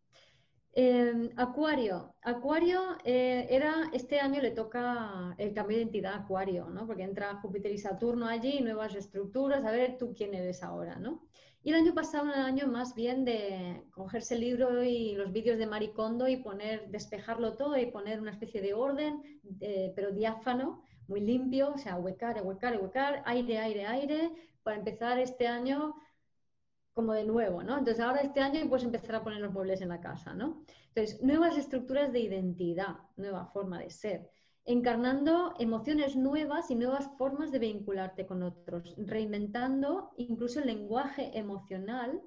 [SPEAKER 3] Em, acuario. Acuario eh, era, este año le toca el cambio de identidad a Acuario, ¿no? Porque entra Júpiter y Saturno allí, nuevas estructuras, a ver tú quién eres ahora, ¿no? Y el año pasado era un año más bien de cogerse el libro y los vídeos de Maricondo y poner, despejarlo todo y poner una especie de orden, eh, pero diáfano, muy limpio, o sea, huecar, huecar, huecar, aire, aire, aire, para empezar este año como de nuevo, ¿no? Entonces ahora este año puedes empezar a poner los muebles en la casa, ¿no? Entonces, nuevas estructuras de identidad, nueva forma de ser, encarnando emociones nuevas y nuevas formas de vincularte con otros, reinventando incluso el lenguaje emocional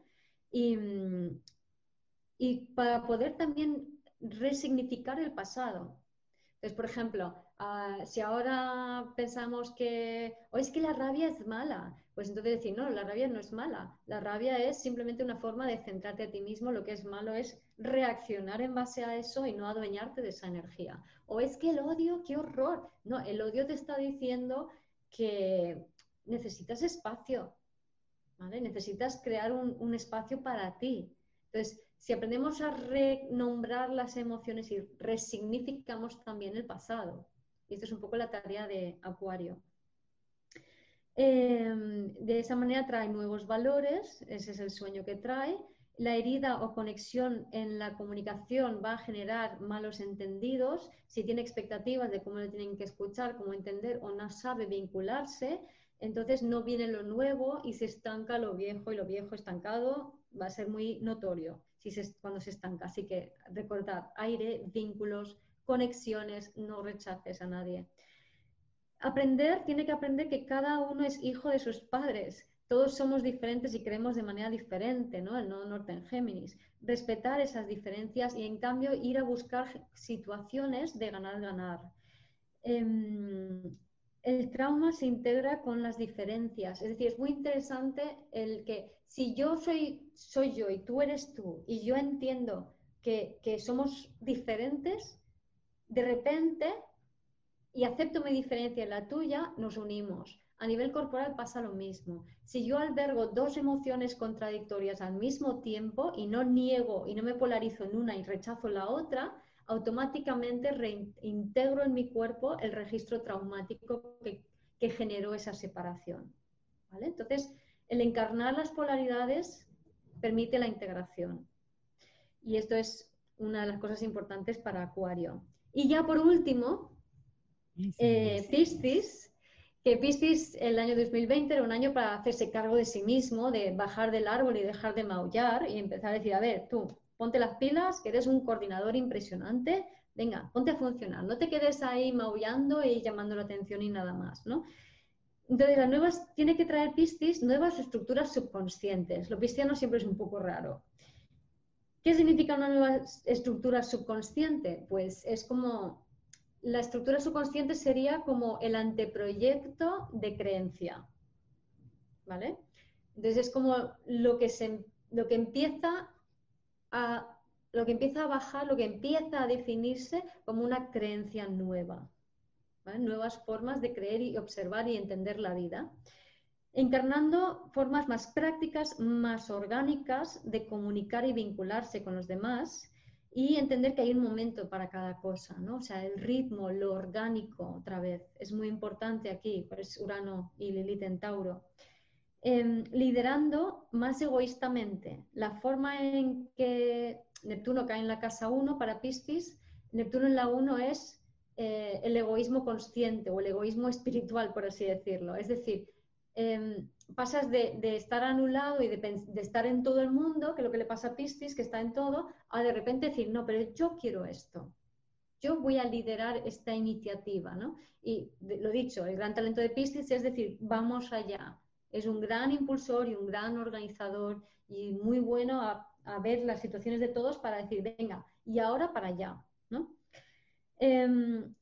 [SPEAKER 3] y, y para poder también resignificar el pasado. Entonces, por ejemplo, ah, si ahora pensamos que, o es que la rabia es mala, pues entonces decir, no, la rabia no es mala. La rabia es simplemente una forma de centrarte a ti mismo. Lo que es malo es reaccionar en base a eso y no adueñarte de esa energía. O es que el odio, qué horror. No, el odio te está diciendo que necesitas espacio. ¿vale? Necesitas crear un, un espacio para ti. Entonces, si aprendemos a renombrar las emociones y resignificamos también el pasado. Y esto es un poco la tarea de Acuario. Em, de esa manera trae nuevos valores, ese es el sueño que trae. La herida o conexión en la comunicación va a generar malos entendidos. Si tiene expectativas de cómo le tienen que escuchar, cómo entender o no sabe vincularse, entonces no viene lo nuevo y se estanca lo viejo y lo viejo estancado va a ser muy notorio si cuando se estanca. Así que recordad, aire, vínculos, conexiones, no rechaces a nadie aprender, tiene que aprender que cada uno es hijo de sus padres. Todos somos diferentes y creemos de manera diferente, ¿no? El nodo norte en Géminis. Respetar esas diferencias y en cambio ir a buscar situaciones de ganar-ganar. Em, el trauma se integra con las diferencias. Es decir, es muy interesante el que si yo soy, soy yo y tú eres tú y yo entiendo que, que somos diferentes, de repente y acepto mi diferencia en la tuya, nos unimos. A nivel corporal pasa lo mismo. Si yo albergo dos emociones contradictorias al mismo tiempo y no niego y no me polarizo en una y rechazo la otra, automáticamente reintegro en mi cuerpo el registro traumático que, generó esa separación. Entonces, el encarnar las polaridades permite la integración. Y esto es una de las cosas importantes para Acuario. Y ya por último, eh, Piscis, que Piscis el año 2020 era un año para hacerse cargo de sí mismo, de bajar del árbol y dejar de maullar y empezar a decir, a ver, tú, ponte las pilas, que eres un coordinador impresionante, venga, ponte a funcionar, no te quedes ahí maullando y llamando la atención y nada más, ¿no? Entonces, las nuevas, tiene que traer Piscis nuevas estructuras subconscientes. Lo pisciano siempre es un poco raro. ¿Qué significa una nueva estructura subconsciente? Pues es como la estructura subconsciente sería como el anteproyecto de creencia. ¿Vale? Entonces es como lo que, se, lo que empieza a lo que empieza a bajar, lo que empieza a definirse como una creencia nueva. Nuevas formas de creer y observar y entender la vida. Encarnando formas más prácticas, más orgánicas de comunicar y vincularse con los demás y entender que hay un momento para cada cosa, ¿no? O sea, el ritmo, lo orgánico, otra vez, es muy importante aquí, por eso Urano y Lilith en Tauro. Em, liderando más egoístamente, la forma en que Neptuno cae en la casa 1 para Piscis, Neptuno en la 1 es eh, el egoísmo consciente o el egoísmo espiritual, por así decirlo. Es decir, em, pasas de, estar anulado y de, estar en todo el mundo, que es lo que le pasa a Piscis, que está en todo, a de repente decir, no, pero yo quiero esto. Yo voy a liderar esta iniciativa, ¿no? Y lo dicho, el gran talento de Piscis es decir, vamos allá. Es un gran impulsor y un gran organizador y muy bueno a, ver las situaciones de todos para decir, venga, y ahora para allá, ¿no? Em,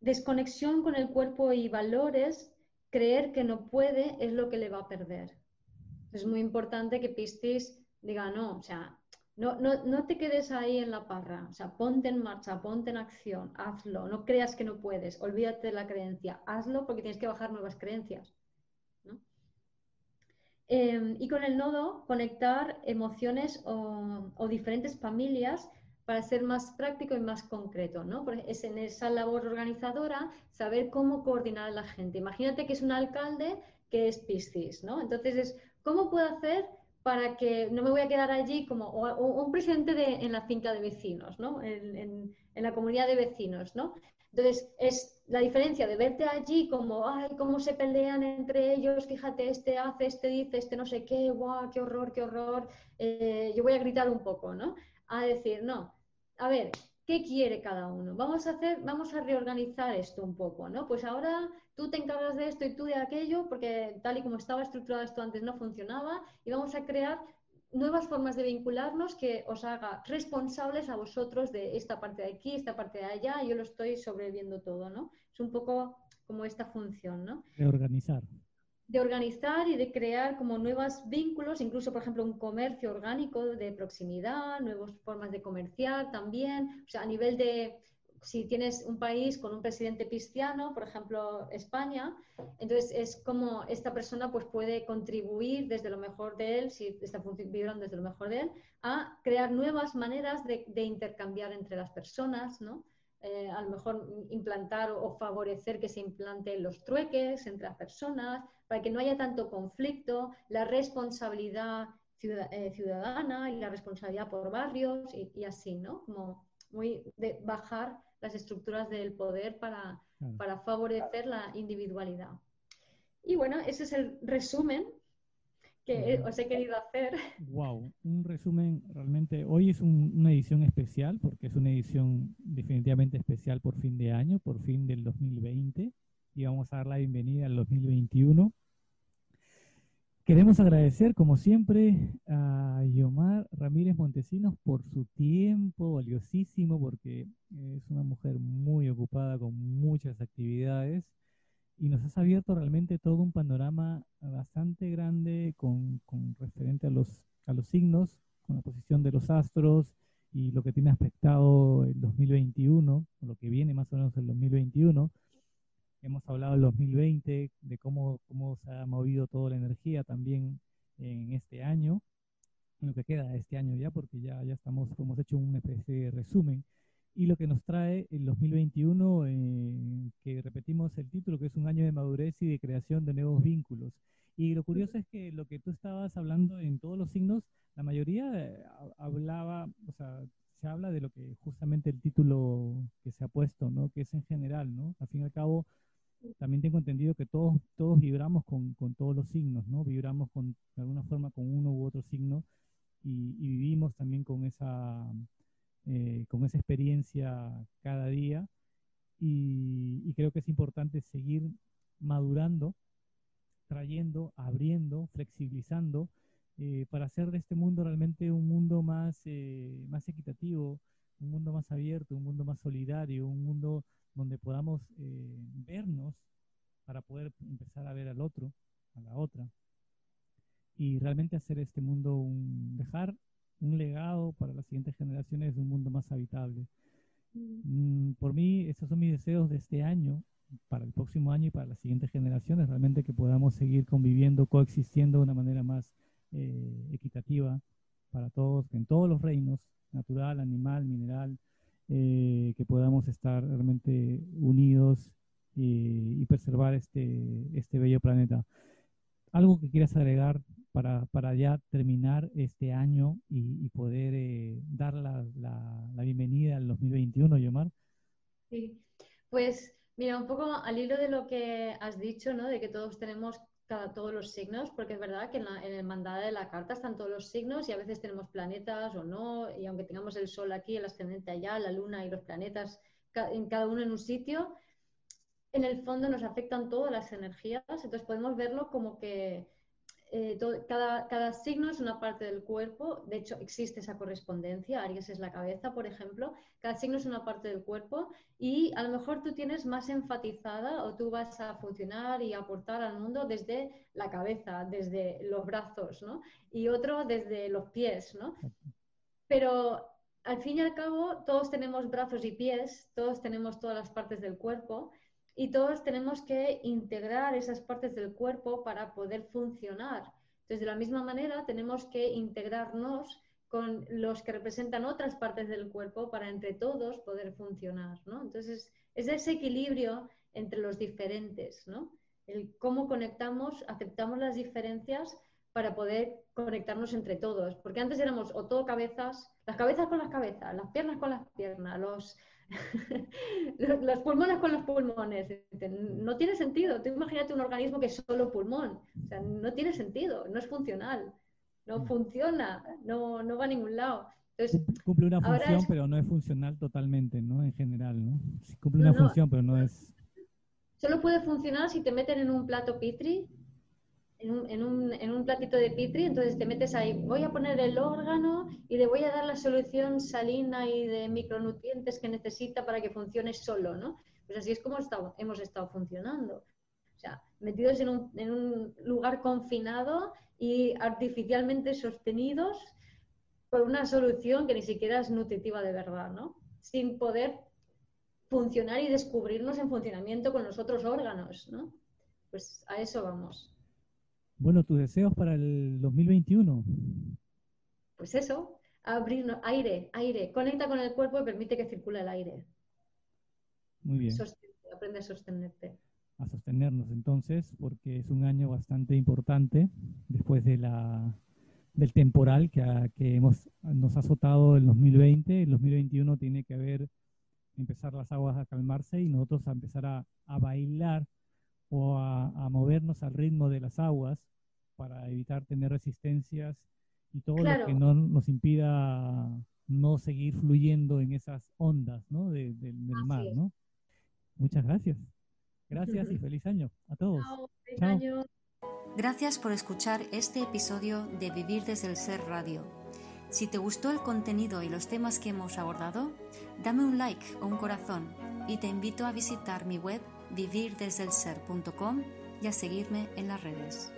[SPEAKER 3] desconexión con el cuerpo y valores creer que no puede es lo que le va a perder. Es muy importante que Piscis diga, no, o sea, no, no, te quedes ahí en la parra, o sea, ponte en marcha, ponte en acción, hazlo, no creas que no puedes, olvídate de la creencia, hazlo porque tienes que bajar nuevas creencias. Em, y con el nodo, conectar emociones o diferentes familias para ser más práctico y más concreto, ¿no? Es en esa labor organizadora saber cómo coordinar a la gente. Imagínate que es un alcalde que es Piscis, ¿no? Entonces es, ¿cómo puedo hacer para que no me voy a quedar allí como un presidente de, en la finca de vecinos, ¿no? En, la comunidad de vecinos, ¿no? Entonces, es la diferencia de verte allí como, ay, cómo se pelean entre ellos, fíjate, este hace, este dice, este no sé qué, guau, qué horror, qué horror, eh, yo voy a gritar un poco, ¿no? A decir, no, a ver, ¿qué quiere cada uno? Vamos a hacer, vamos a reorganizar esto un poco, ¿no? Pues ahora tú te encargas de esto y tú de aquello, porque tal y como estaba estructurado esto antes no funcionaba, y vamos a crear nuevas formas de vincularnos que os haga responsables a vosotros de esta parte de aquí, esta parte de allá, yo lo estoy sobreviviendo todo, ¿no? Es un poco como esta función, ¿no?
[SPEAKER 2] Reorganizar
[SPEAKER 3] de organizar y de crear como nuevos vínculos, incluso, por ejemplo, un comercio orgánico de proximidad, nuevas formas de comerciar también, o sea, a nivel de, si tienes un país con un presidente cristiano, por ejemplo, España, entonces es como esta persona pues puede contribuir desde lo mejor de él, si está vibrando desde lo mejor de él, a crear nuevas maneras de, de intercambiar entre las personas, ¿no? Eh, a lo mejor implantar o, favorecer que se implanten los trueques entre las personas, para que no haya tanto conflicto, la responsabilidad eh, ciudadana y la responsabilidad por barrios y, así, ¿no? Como muy de bajar las estructuras del poder para, para favorecer la individualidad. Y bueno, ese es el resumen que os he querido hacer.
[SPEAKER 2] Wow, un resumen realmente. Hoy es una edición especial porque es una edición definitivamente especial por fin de año, por fin del 2020 y vamos a dar la bienvenida al 2021. Queremos agradecer, como siempre, a Yomar Ramírez Montesinos por su tiempo valiosísimo, porque es una mujer muy ocupada con muchas actividades y nos has abierto realmente todo un panorama bastante grande con, con referente a los, a los signos, con la posición de los astros y lo que tiene aspectado el 2021, o lo que viene más o menos el 2021. Hemos hablado del 2020, de cómo, cómo se ha movido toda la energía también en este año, en lo que queda de este año ya, porque ya, ya estamos, hemos hecho una especie de resumen y lo que nos trae el 2021, eh, que repetimos el título, que es un año de madurez y de creación de nuevos vínculos. Y lo curioso es que lo que tú estabas hablando en todos los signos, la mayoría eh, hablaba, o sea, se habla de lo que justamente el título que se ha puesto, ¿no? Que es en general, ¿no? Al fin y al cabo, también tengo entendido que todos, todos vibramos con, con todos los signos, ¿no? Vibramos con, de alguna forma con uno u otro signo y, y vivimos también con esa eh, con esa experiencia cada día. Y, creo que es importante seguir madurando, trayendo, abriendo, flexibilizando eh, para hacer de este mundo realmente un mundo más, eh, más equitativo, un mundo más abierto, un mundo más solidario, un mundo donde podamos vernos para poder empezar a ver al otro, a la otra, y realmente hacer este mundo un, dejar un legado para las siguientes generaciones de un mundo más habitable. Mm. Mm, por mí, esos son mis deseos de este año, para el próximo año y para las siguientes generaciones, realmente que podamos seguir conviviendo, coexistiendo de una manera más eh, equitativa para todos, en todos los reinos, natural, animal, mineral, eh, que podamos estar realmente unidos y, y preservar este, este bello planeta. ¿Algo que quieras agregar para, para ya terminar este año y, poder eh, dar la, la, bienvenida al 2021, Yomar?
[SPEAKER 3] Sí, pues mira, un poco al hilo de lo que has dicho, ¿no? De que todos tenemos cada, todos los signos, porque es verdad que en, en el mandada de la carta están todos los signos y a veces tenemos planetas o no, y aunque tengamos el sol aquí, el ascendente allá, la luna y los planetas, en cada uno en un sitio, en el fondo nos afectan todas las energías, entonces podemos verlo como que eh, cada, cada, signo es una parte del cuerpo, de hecho existe esa correspondencia, Aries es la cabeza, por ejemplo, cada signo es una parte del cuerpo y a lo mejor tú tienes más enfatizada o tú vas a funcionar y aportar al mundo desde la cabeza, desde los brazos, ¿no? Y otro desde los pies, ¿no? Pero al fin y al cabo todos tenemos brazos y pies, todos tenemos todas las partes del cuerpo y todos tenemos que integrar esas partes del cuerpo para poder funcionar. Entonces, de la misma manera, tenemos que integrarnos con los que representan otras partes del cuerpo para entre todos poder funcionar, ¿no? Entonces, es ese equilibrio entre los diferentes, ¿no? El cómo conectamos, aceptamos las diferencias para poder conectarnos entre todos. Porque antes éramos o todo cabezas, las cabezas con las cabezas, las piernas con las piernas, los, [laughs] los pulmones con los pulmones. No tiene sentido. Tú imagínate un organismo que es solo pulmón. O sea, no tiene sentido, no es funcional, no mm. funciona, no, no va a ningún lado.
[SPEAKER 2] cumple una función, pero no es funcional totalmente, ¿no? En general, ¿no? cumple una función, pero no es...
[SPEAKER 3] Solo puede funcionar si te meten en un plato pitri en un, en, un, en un, platito de pitri, entonces te metes ahí, voy a poner el órgano y le voy a dar la solución salina y de micronutrientes que necesita para que funcione solo, ¿no? Pues así es como hemos estado funcionando. O sea, metidos en un, en un lugar confinado y artificialmente sostenidos por una solución que ni siquiera es nutritiva de verdad, ¿no? Sin poder funcionar y descubrirnos en funcionamiento con los otros órganos, ¿no? Pues a eso vamos.
[SPEAKER 2] Bueno, tus deseos para el 2021.
[SPEAKER 3] Pues eso, abrir aire, aire. Conecta con el cuerpo y permite que circule el aire.
[SPEAKER 2] Muy bien.
[SPEAKER 3] aprende a sostenerte.
[SPEAKER 2] A sostenernos entonces, porque es un año bastante importante después de la, del temporal que, que hemos, nos ha azotado el 2020. El 2021 tiene que haber, empezar las aguas a calmarse y nosotros a empezar a, a bailar o a, a, movernos al ritmo de las aguas para evitar tener resistencias y todo lo que no nos impida no seguir fluyendo en esas ondas ¿no? del mar. ¿no? Muchas gracias. Gracias y [laughs] feliz año a todos.
[SPEAKER 3] Chao,
[SPEAKER 1] Gracias por escuchar este episodio de Vivir desde el Ser Radio. Si te gustó el contenido y los temas que hemos abordado, dame un like o un corazón y te invito a visitar mi web vivirdesdelser.com y a seguirme en las redes.